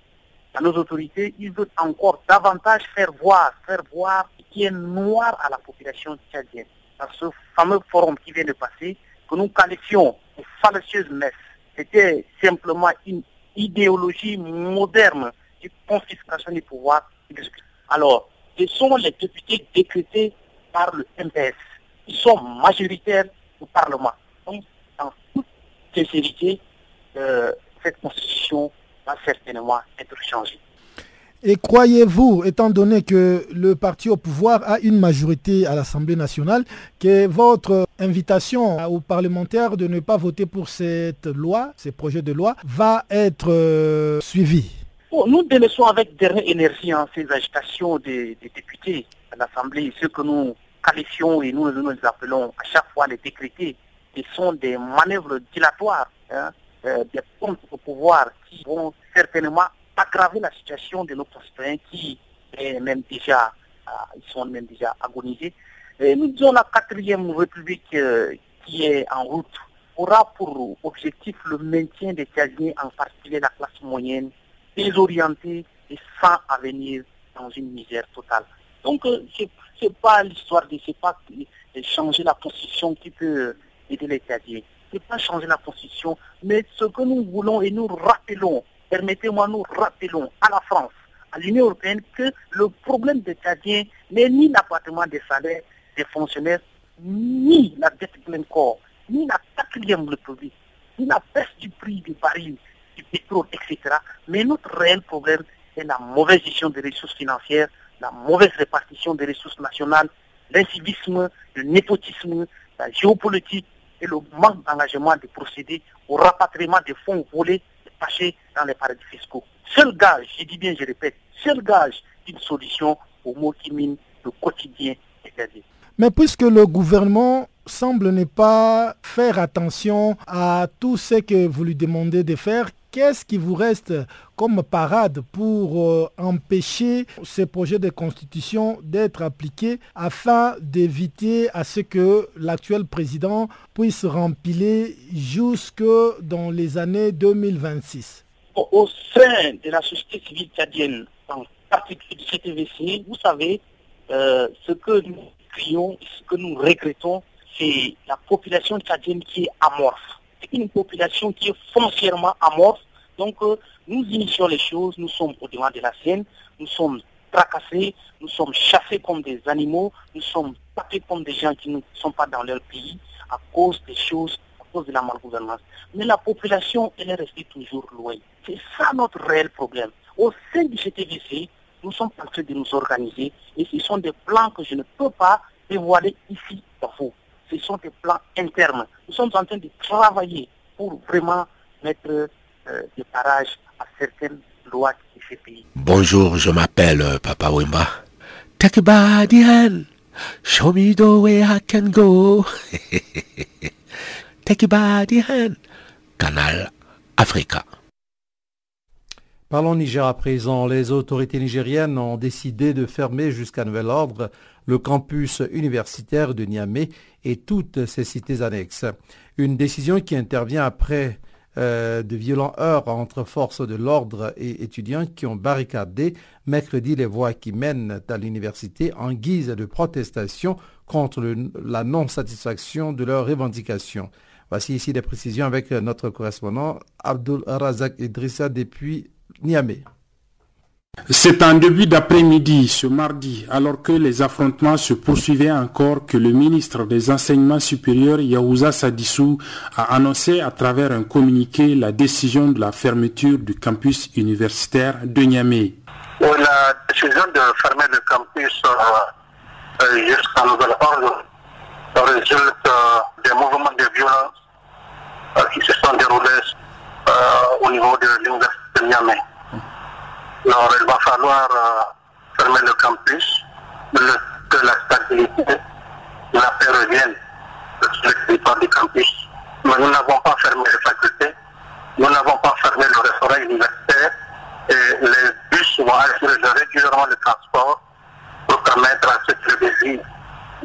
à nos autorités, ils veulent encore davantage faire voir, faire voir qui est noir à la population tchadienne. Dans ce fameux forum qui vient de passer, que nous qualifions de fallacieuse messe, c'était simplement une idéologie moderne de confiscation du pouvoir Alors, ce sont les députés décrétés par le MPS ils sont majoritaires au Parlement. Donc, en toute sincérité, euh, cette constitution va certainement être changée. Et croyez-vous, étant donné que le parti au pouvoir a une majorité à l'Assemblée nationale, que votre invitation aux parlementaires de ne pas voter pour cette loi, ces projets de loi, va être euh, suivie? Nous délaissons avec dernière énergie hein, ces agitations des, des députés à l'Assemblée, ce que nous qualifions et nous, nous appelons à chaque fois les décrétés, qui sont des manœuvres dilatoires, hein, euh, des pompes au pouvoir qui vont certainement aggraver la situation de nos concitoyens qui euh, ils sont même déjà agonisés. Nous disons la quatrième république euh, qui est en route aura pour objectif le maintien des casiers, en particulier la classe moyenne, désorientée et sans avenir dans une misère totale. Donc, c'est pas l'histoire de, c'est pas de changer la constitution qui peut aider les Cadiens. C'est pas changer la constitution, mais ce que nous voulons et nous rappelons, permettez-moi, nous rappelons à la France, à l'Union européenne, que le problème des Cadiens n'est ni l'appartement des salaires des fonctionnaires, ni la dette plein corps, ni la quatrième république, ni la baisse du prix du baril, du pétrole, etc. Mais notre réel problème est la mauvaise gestion des ressources financières, la mauvaise répartition des ressources nationales, l'incivisme, le népotisme, la géopolitique et le manque d'engagement de procéder au rapatriement des fonds volés et cachés dans les paradis fiscaux. Seul gage, je dis bien, je répète, seul gage d'une solution aux maux qui minent le quotidien Mais puisque le gouvernement semble ne pas faire attention à tout ce que vous lui demandez de faire, Qu'est-ce qui vous reste comme parade pour euh, empêcher ces projets de constitution d'être appliqués afin d'éviter à ce que l'actuel président puisse rempiler jusque dans les années 2026 Au sein de la société civile tchadienne, en particulier du CTVC, vous savez, euh, ce que nous crions, ce que nous regrettons, c'est la population tchadienne qui est amorphe une population qui est foncièrement amorphe Donc euh, nous initions les choses, nous sommes au devant de la scène, nous sommes tracassés, nous sommes chassés comme des animaux, nous sommes tapés comme des gens qui ne sont pas dans leur pays à cause des choses, à cause de la malgouvernance. Mais la population, elle est restée toujours loin. C'est ça notre réel problème. Au sein du GTVC, nous sommes en train de nous organiser et ce sont des plans que je ne peux pas dévoiler ici dans vous. Ce sont des plans internes. Nous sommes en train de travailler pour vraiment mettre euh, des parages à certaines lois de ce pays. Bonjour, je m'appelle euh, Papa Wimba. Take hand. Show me the way I can go. Take hand. Canal Africa. Parlons Niger à présent. Les autorités nigériennes ont décidé de fermer jusqu'à nouvel ordre le campus universitaire de Niamey et toutes ses cités annexes. Une décision qui intervient après euh, de violents heurts entre forces de l'ordre et étudiants qui ont barricadé mercredi les voies qui mènent à l'université en guise de protestation contre la non-satisfaction de leurs revendications. Voici ici des précisions avec notre correspondant Abdul Razak Idrissa depuis Niamey. C'est en début d'après-midi, ce mardi, alors que les affrontements se poursuivaient encore, que le ministre des Enseignements supérieurs, Yaouza Sadissou, a annoncé à travers un communiqué la décision de la fermeture du campus universitaire de Niamey. la décision de fermer le campus euh, euh, jusqu'à nouvel ordre résulte euh, des mouvements de violence qui se sont déroulés au niveau de l'université de Niamey. Alors, il va falloir euh, fermer le campus, que la stabilité, la paix revienne. Sur le territoire du campus. Mais nous n'avons pas fermé les facultés, nous n'avons pas fermé le restaurant universitaire. Et les bus vont assurer régulièrement le transport pour permettre à ceux qui le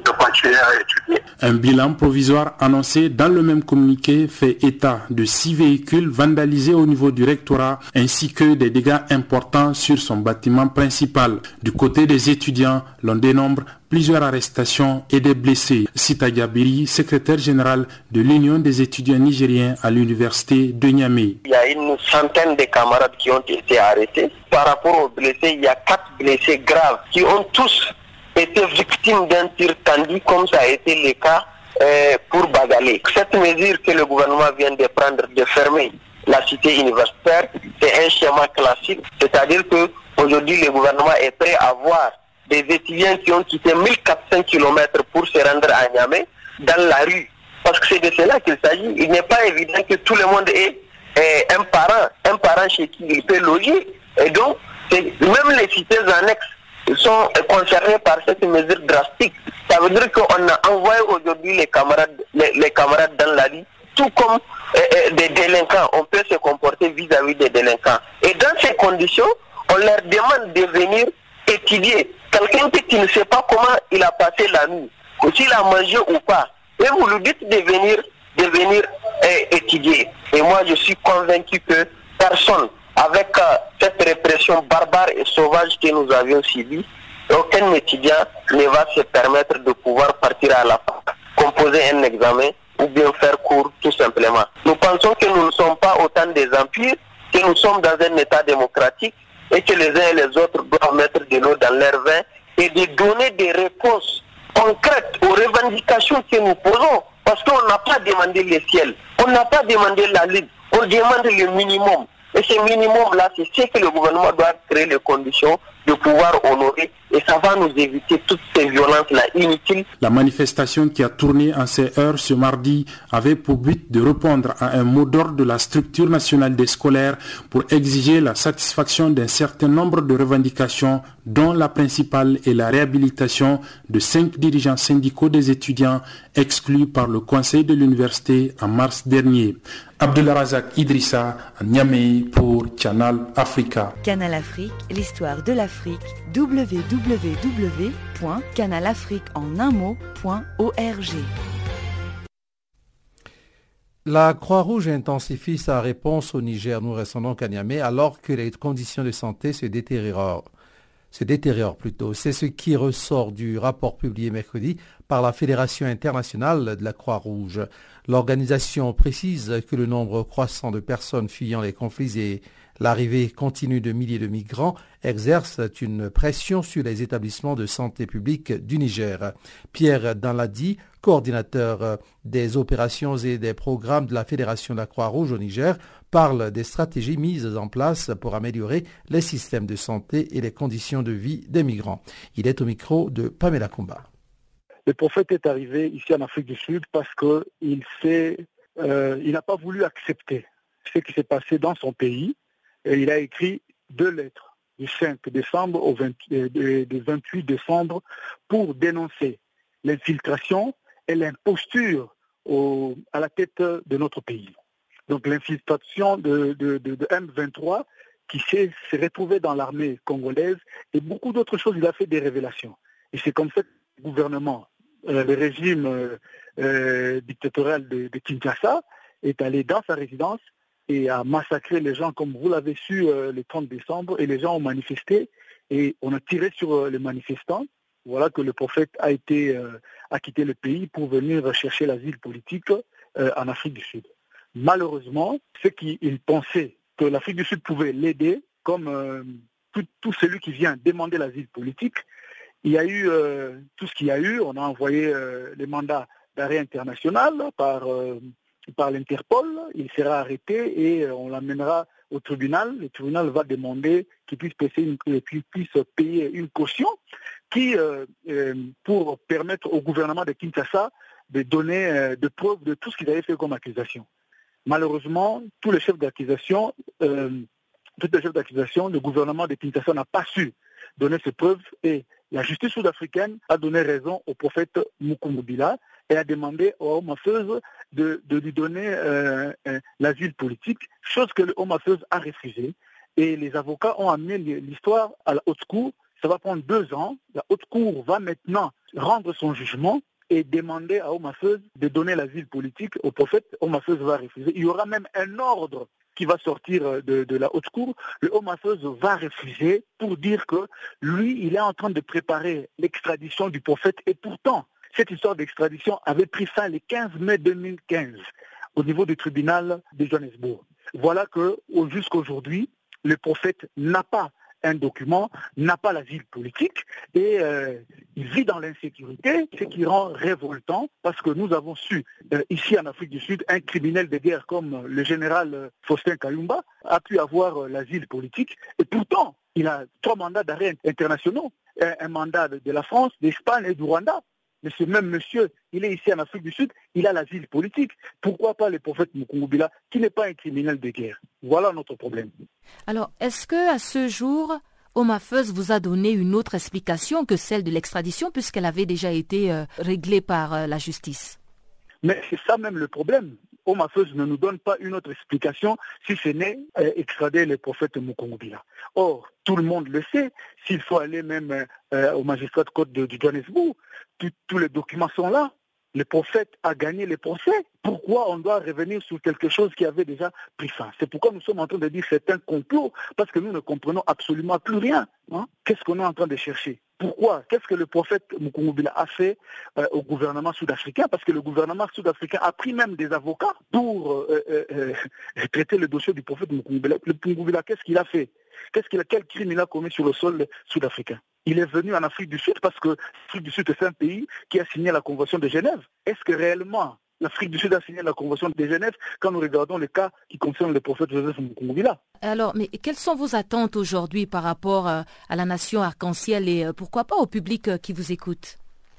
de continuer à étudier. Un bilan provisoire annoncé dans le même communiqué fait état de six véhicules vandalisés au niveau du rectorat ainsi que des dégâts importants sur son bâtiment principal. Du côté des étudiants, l'on dénombre plusieurs arrestations et des blessés. Sita Gabiri, secrétaire général de l'Union des étudiants nigériens à l'université de Niamey. Il y a une centaine de camarades qui ont été arrêtés. Par rapport aux blessés, il y a quatre blessés graves qui ont tous été victimes d'un tir tendu comme ça a été le cas euh, pour Bagalé. Cette mesure que le gouvernement vient de prendre de fermer la cité universitaire, c'est un schéma classique, c'est-à-dire que aujourd'hui le gouvernement est prêt à voir des étudiants qui ont quitté 1400 km pour se rendre à Niamey dans la rue. Parce que c'est de cela qu'il s'agit. Il n'est pas évident que tout le monde ait un parent, un parent chez qui il peut loger. Et donc, même les cités annexes sont concernés par cette mesure drastique. Ça veut dire qu'on a envoyé aujourd'hui les camarades, les, camarades dans la vie, tout comme euh, euh, des délinquants. On peut se comporter vis-à-vis des délinquants. Et dans ces conditions, on leur demande de venir étudier. Quelqu'un qui ne sait pas comment il a passé la nuit, s'il a mangé ou pas, et vous lui dites de venir, de venir euh, étudier. Et moi, je suis convaincu que personne avec euh, cette répression barbare et sauvage que nous avions subie, aucun étudiant ne va se permettre de pouvoir partir à la fac, composer un examen ou bien faire cours tout simplement. Nous pensons que nous ne sommes pas autant des empires, que nous sommes dans un état démocratique et que les uns et les autres doivent mettre de l'eau dans leur vin et de donner des réponses concrètes aux revendications que nous posons. Parce qu'on n'a pas demandé le ciel, on n'a pas demandé la ligue, on demande le minimum. Et ce minimum-là, c'est ce que le gouvernement doit créer les conditions de pouvoir honorer et ça va nous éviter toutes ces violences-là inutiles. La manifestation qui a tourné en ces heures ce mardi avait pour but de répondre à un mot d'ordre de la structure nationale des scolaires pour exiger la satisfaction d'un certain nombre de revendications dont la principale est la réhabilitation de cinq dirigeants syndicaux des étudiants exclus par le conseil de l'université en mars dernier. Razak Idrissa, à Niamey pour Canal Africa. Canal Afrique, l'histoire de l'Afrique, La Croix-Rouge intensifie sa réponse au Niger. Nous restons donc à alors que les conditions de santé se détériorent. plutôt. C'est ce qui ressort du rapport publié mercredi par la Fédération internationale de la Croix-Rouge. L'organisation précise que le nombre croissant de personnes fuyant les conflits et l'arrivée continue de milliers de migrants exerce une pression sur les établissements de santé publique du Niger. Pierre Danladi, coordinateur des opérations et des programmes de la Fédération de la Croix-Rouge au Niger, parle des stratégies mises en place pour améliorer les systèmes de santé et les conditions de vie des migrants. Il est au micro de Pamela Kumba. Le prophète est arrivé ici en Afrique du Sud parce qu'il euh, il n'a pas voulu accepter ce qui s'est passé dans son pays. Il a écrit deux lettres du 5 décembre au 28 euh, décembre pour dénoncer l'infiltration et l'imposture à la tête de notre pays donc l'infiltration de, de, M23 qui s'est retrouvé dans l'armée congolaise et beaucoup d'autres choses. Il a fait des révélations. Et c'est comme ça que le gouvernement, euh, le régime euh, dictatorial de, Kinshasa est allé dans sa résidence et a massacré les gens comme vous l'avez su le 30 décembre et les gens ont manifesté et on a tiré sur les manifestants. Voilà que le prophète a été a quitté le pays pour venir chercher l'asile politique en Afrique du Sud. Malheureusement, ceux qui pensaient que l'Afrique du Sud pouvait l'aider, comme euh, tout, celui qui vient demander l'asile politique, il y a eu euh, tout ce qu'il y a eu. On a envoyé euh, les mandats d'arrêt international par, par l'Interpol. Il sera arrêté et on l'amènera au tribunal. Le tribunal va demander qu'il puisse, payer une caution qui, pour permettre au gouvernement de Kinshasa de donner de preuves de tout ce qu'il avait fait comme accusation. Malheureusement, tous les chefs d'accusation, euh, toutes les chefs d'accusation, le gouvernement de Kinshasa n'a pas su donner ses preuves et la justice sud-africaine a donné raison au prophète Mukumbila et a demandé aux hommes de, lui donner euh, l'asile politique, chose que le homme a refusé. Et les avocats ont amené l'histoire à la haute cour. Ça va prendre deux ans. La haute cour va maintenant rendre son jugement et demander à Omafeuse de donner l'asile politique au prophète, Omafeuse va refuser. Il y aura même un ordre qui va sortir de, la haute cour. Le Omafeuse va refuser pour dire que lui, il est en train de préparer l'extradition du prophète et pourtant, cette histoire d'extradition avait pris fin le 15 mai 2015 au niveau du tribunal de Johannesburg. Voilà que jusqu'aujourd'hui, le prophète n'a pas un document, n'a pas l'asile politique et euh, il vit dans l'insécurité, ce qui rend révoltant parce que nous avons su, euh, ici en Afrique du Sud, un criminel de guerre comme le général euh, Faustin Kayumba a pu avoir l'asile politique et pourtant il a trois mandats d'arrêt internationaux, un, mandat de la France, d'Espagne et du Rwanda. Mais ce même monsieur, il est ici en Afrique du Sud, il a l'asile politique. Pourquoi pas le prophète Mukungubila, qui n'est pas un criminel de guerre? Voilà notre problème. Alors, est-ce que à ce jour, Omafeuse vous a donné une autre explication que celle de l'extradition, puisqu'elle avait déjà été euh, réglée par euh, la justice? Mais c'est ça même le problème. Omafeuse ne nous donne pas une autre explication si ce n'est euh, extrader le prophète Mukungubila. Or, tout le monde le sait, s'il faut aller même au magistrat de côte de, Johannesburg, tous les documents sont là le prophète a gagné le procès. Pourquoi on doit revenir sur quelque chose qui avait déjà pris fin? C'est pourquoi nous sommes en train de dire que c'est un complot, parce que nous ne comprenons absolument plus rien. Hein. Qu'est-ce qu'on est en train de chercher? Pourquoi Qu'est-ce que le prophète Mukungubila a fait euh, au gouvernement sud-africain? Parce que le gouvernement sud-africain a pris même des avocats pour euh, euh, traiter le dossier du prophète Mukungubila. Le Mukungubila, qu'est-ce qu'il a fait? Qu'est-ce qu'il a, Quel crime il a commis sur le sol sud-africain? Il est venu en Afrique du Sud parce que l'Afrique du Sud est un pays qui a signé la Convention de Genève. Est-ce que réellement l'Afrique du Sud a signé la Convention de Genève quand nous regardons le cas qui concerne le prophète Joseph Mukungubila Alors, mais quelles sont vos attentes aujourd'hui par rapport euh, à la nation arc-en-ciel et euh, pourquoi pas au public euh, qui vous écoute?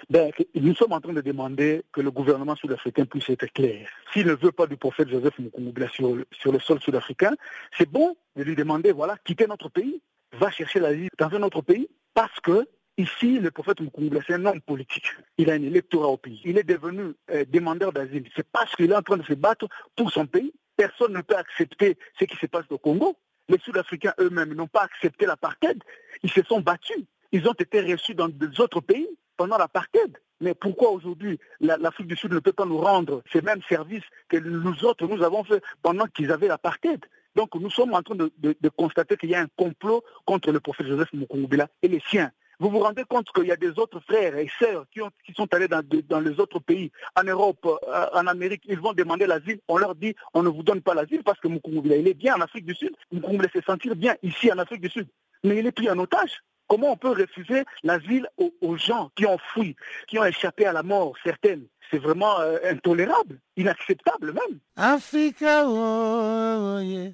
Ben, nous sommes en train de demander que le gouvernement sud-africain puisse être clair. S'il ne veut pas du prophète Joseph Mukungubila sur, sur le sol sud-africain, c'est bon de lui demander, voilà, quitter notre pays, va chercher la vie dans un autre pays, parce que ici, le prophète Mukungula, c'est un homme politique. Il a un électorat au pays. Il est devenu euh, demandeur d'asile. C'est parce qu'il est en train de se battre pour son pays. Personne ne peut accepter ce qui se passe au Congo. Les Sud-Africains eux-mêmes n'ont pas accepté l'apartheid. Ils se sont battus. Ils ont été reçus dans d'autres pays pendant l'apartheid. Mais pourquoi aujourd'hui l'Afrique du Sud ne peut pas nous rendre ces mêmes services que nous autres nous avons fait pendant qu'ils avaient l'apartheid? Donc nous sommes en train de, constater qu'il y a un complot contre le prophète Joseph Mukungubila et les siens. Vous vous rendez compte qu'il y a des autres frères et sœurs qui, sont allés dans, les autres pays, en Europe, euh, en Amérique, ils vont demander l'asile. On leur dit, on ne vous donne pas l'asile parce que Mukungubila, il est bien en Afrique du Sud. Mukungubila se sentir bien ici en Afrique du Sud. Mais il est pris en otage. Comment on peut refuser l'asile aux, gens qui ont fui, qui ont échappé à la mort, certaines C'est vraiment euh, intolérable, inacceptable même. Africa, oh, yeah.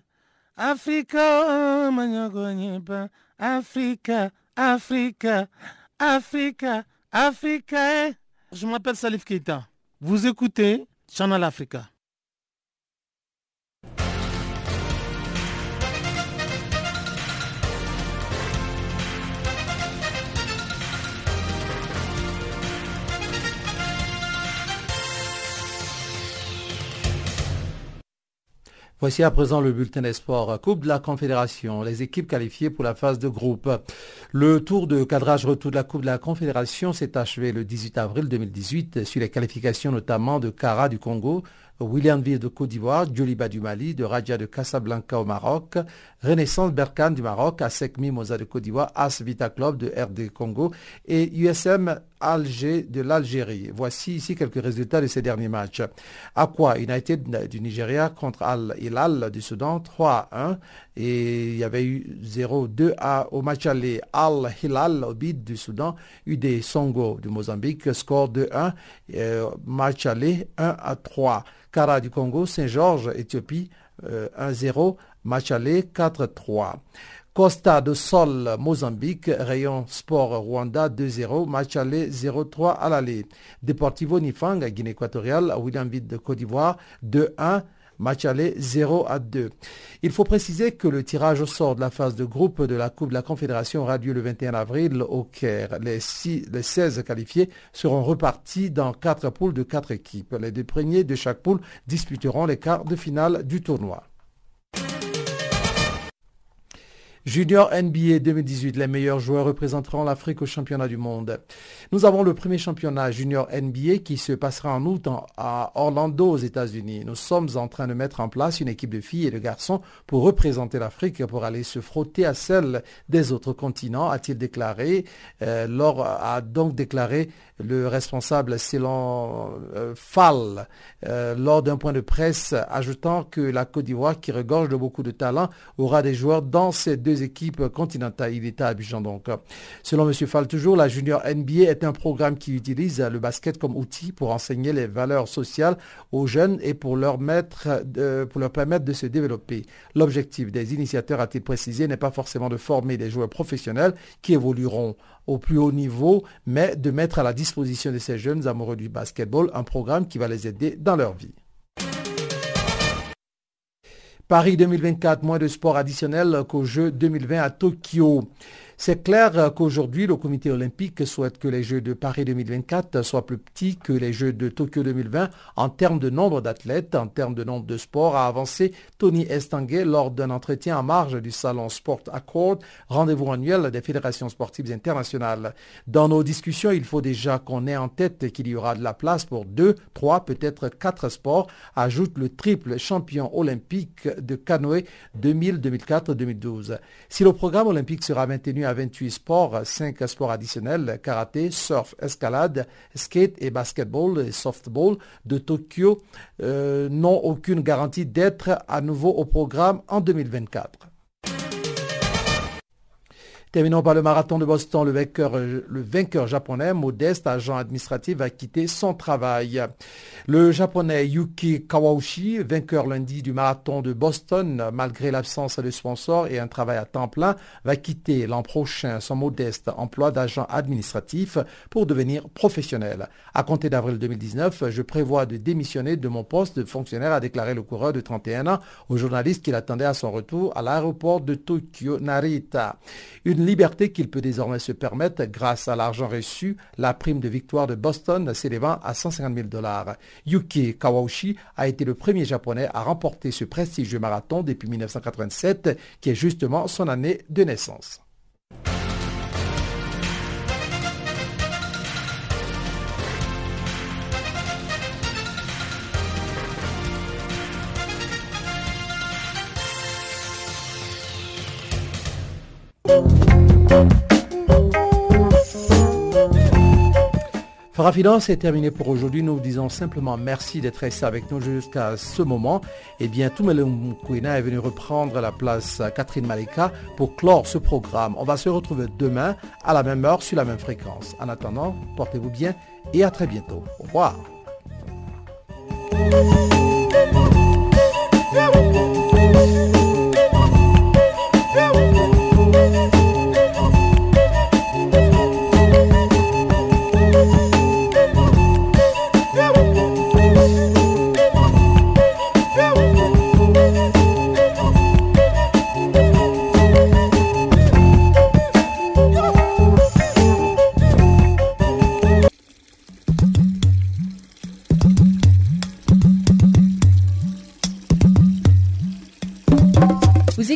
Africa, oh, Africa, Africa, Africa, Africa. Je m'appelle Salif Keita. Vous écoutez Channel Africa. Voici à présent le bulletin des sports. Coupe de la Confédération, les équipes qualifiées pour la phase de groupe. Le tour de cadrage retour de la Coupe de la Confédération s'est achevé le 18 avril 2018 sur les qualifications notamment de Cara du Congo, Williamville de Côte d'Ivoire, Djoliba du Mali, de Raja de Casablanca au Maroc, Renaissance Berkane du Maroc, ASEC Mimosa de Côte d'Ivoire, AS Vita Club de RD Congo et USM Alger de l'Algérie. Voici ici quelques résultats de ces derniers matchs. Aqua United du Nigeria contre Al Hilal du Soudan 3 1 et il y avait eu 0-2 au match aller Al Hilal au bid du Soudan, UD Songo du Mozambique score 2-1 match aller 1 à 3. Kara du Congo, Saint-Georges, Éthiopie 1-0, euh, match aller 4-3. Costa de Sol, Mozambique, Rayon Sport Rwanda 2-0, match aller 0-3 à l'aller. Deportivo Nifang, Guinée équatoriale, William de Côte d'Ivoire 2-1. Match aller 0 à 2. Il faut préciser que le tirage au sort de la phase de groupe de la Coupe de la Confédération aura lieu le 21 avril au Caire. Les, les 16 qualifiés seront repartis dans quatre poules de quatre équipes. Les deux premiers de chaque poule disputeront les quarts de finale du tournoi. Junior NBA 2018, les meilleurs joueurs représenteront l'Afrique au championnat du monde. Nous avons le premier championnat junior NBA qui se passera en août à Orlando aux États-Unis. Nous sommes en train de mettre en place une équipe de filles et de garçons pour représenter l'Afrique pour aller se frotter à celle des autres continents, a-t-il déclaré. Euh, a donc déclaré le responsable Célan euh, Fall euh, lors d'un point de presse, ajoutant que la Côte d'Ivoire, qui regorge de beaucoup de talent, aura des joueurs dans ces deux équipes continentales. Il est à Abidjan donc. Selon M. Fall, toujours, la Junior NBA est un programme qui utilise le basket comme outil pour enseigner les valeurs sociales aux jeunes et pour leur, mettre, pour leur permettre de se développer. L'objectif des initiateurs, a-t-il précisé, n'est pas forcément de former des joueurs professionnels qui évolueront au plus haut niveau, mais de mettre à la disposition de ces jeunes amoureux du basketball un programme qui va les aider dans leur vie. Paris 2024, moins de sport additionnel qu'aux Jeux 2020 à Tokyo. C'est clair qu'aujourd'hui, le comité olympique souhaite que les Jeux de Paris 2024 soient plus petits que les Jeux de Tokyo 2020 en termes de nombre d'athlètes, en termes de nombre de sports, a avancé Tony Estanguet lors d'un entretien en marge du salon Sport Accord, rendez-vous annuel des fédérations sportives internationales. Dans nos discussions, il faut déjà qu'on ait en tête qu'il y aura de la place pour deux, trois, peut-être quatre sports, ajoute le triple champion olympique de canoë 2000, 2004, 2012. Si le programme olympique sera maintenu à 28 sports, 5 sports additionnels, karaté, surf, escalade, skate et basketball et softball de Tokyo euh, n'ont aucune garantie d'être à nouveau au programme en 2024. Terminons par le marathon de Boston. Le vainqueur, le vainqueur japonais, modeste agent administratif, a quitté son travail. Le japonais Yuki Kawauchi, vainqueur lundi du marathon de Boston, malgré l'absence de sponsors et un travail à temps plein, va quitter l'an prochain son modeste emploi d'agent administratif pour devenir professionnel. À compter d'avril 2019, je prévois de démissionner de mon poste de fonctionnaire, a déclaré le coureur de 31 ans aux journalistes qui l'attendaient à son retour à l'aéroport de Tokyo Narita. Liberté qu'il peut désormais se permettre grâce à l'argent reçu, la prime de victoire de Boston s'élevant à 150 000 dollars. Yuki Kawauchi a été le premier japonais à remporter ce prestigieux marathon depuis 1987, qui est justement son année de naissance. Farafidance est terminé pour aujourd'hui. Nous vous disons simplement merci d'être resté avec nous jusqu'à ce moment. Et eh bien, Toumele Moukwena est venu reprendre la place Catherine Malika pour clore ce programme. On va se retrouver demain à la même heure sur la même fréquence. En attendant, portez-vous bien et à très bientôt. Au revoir.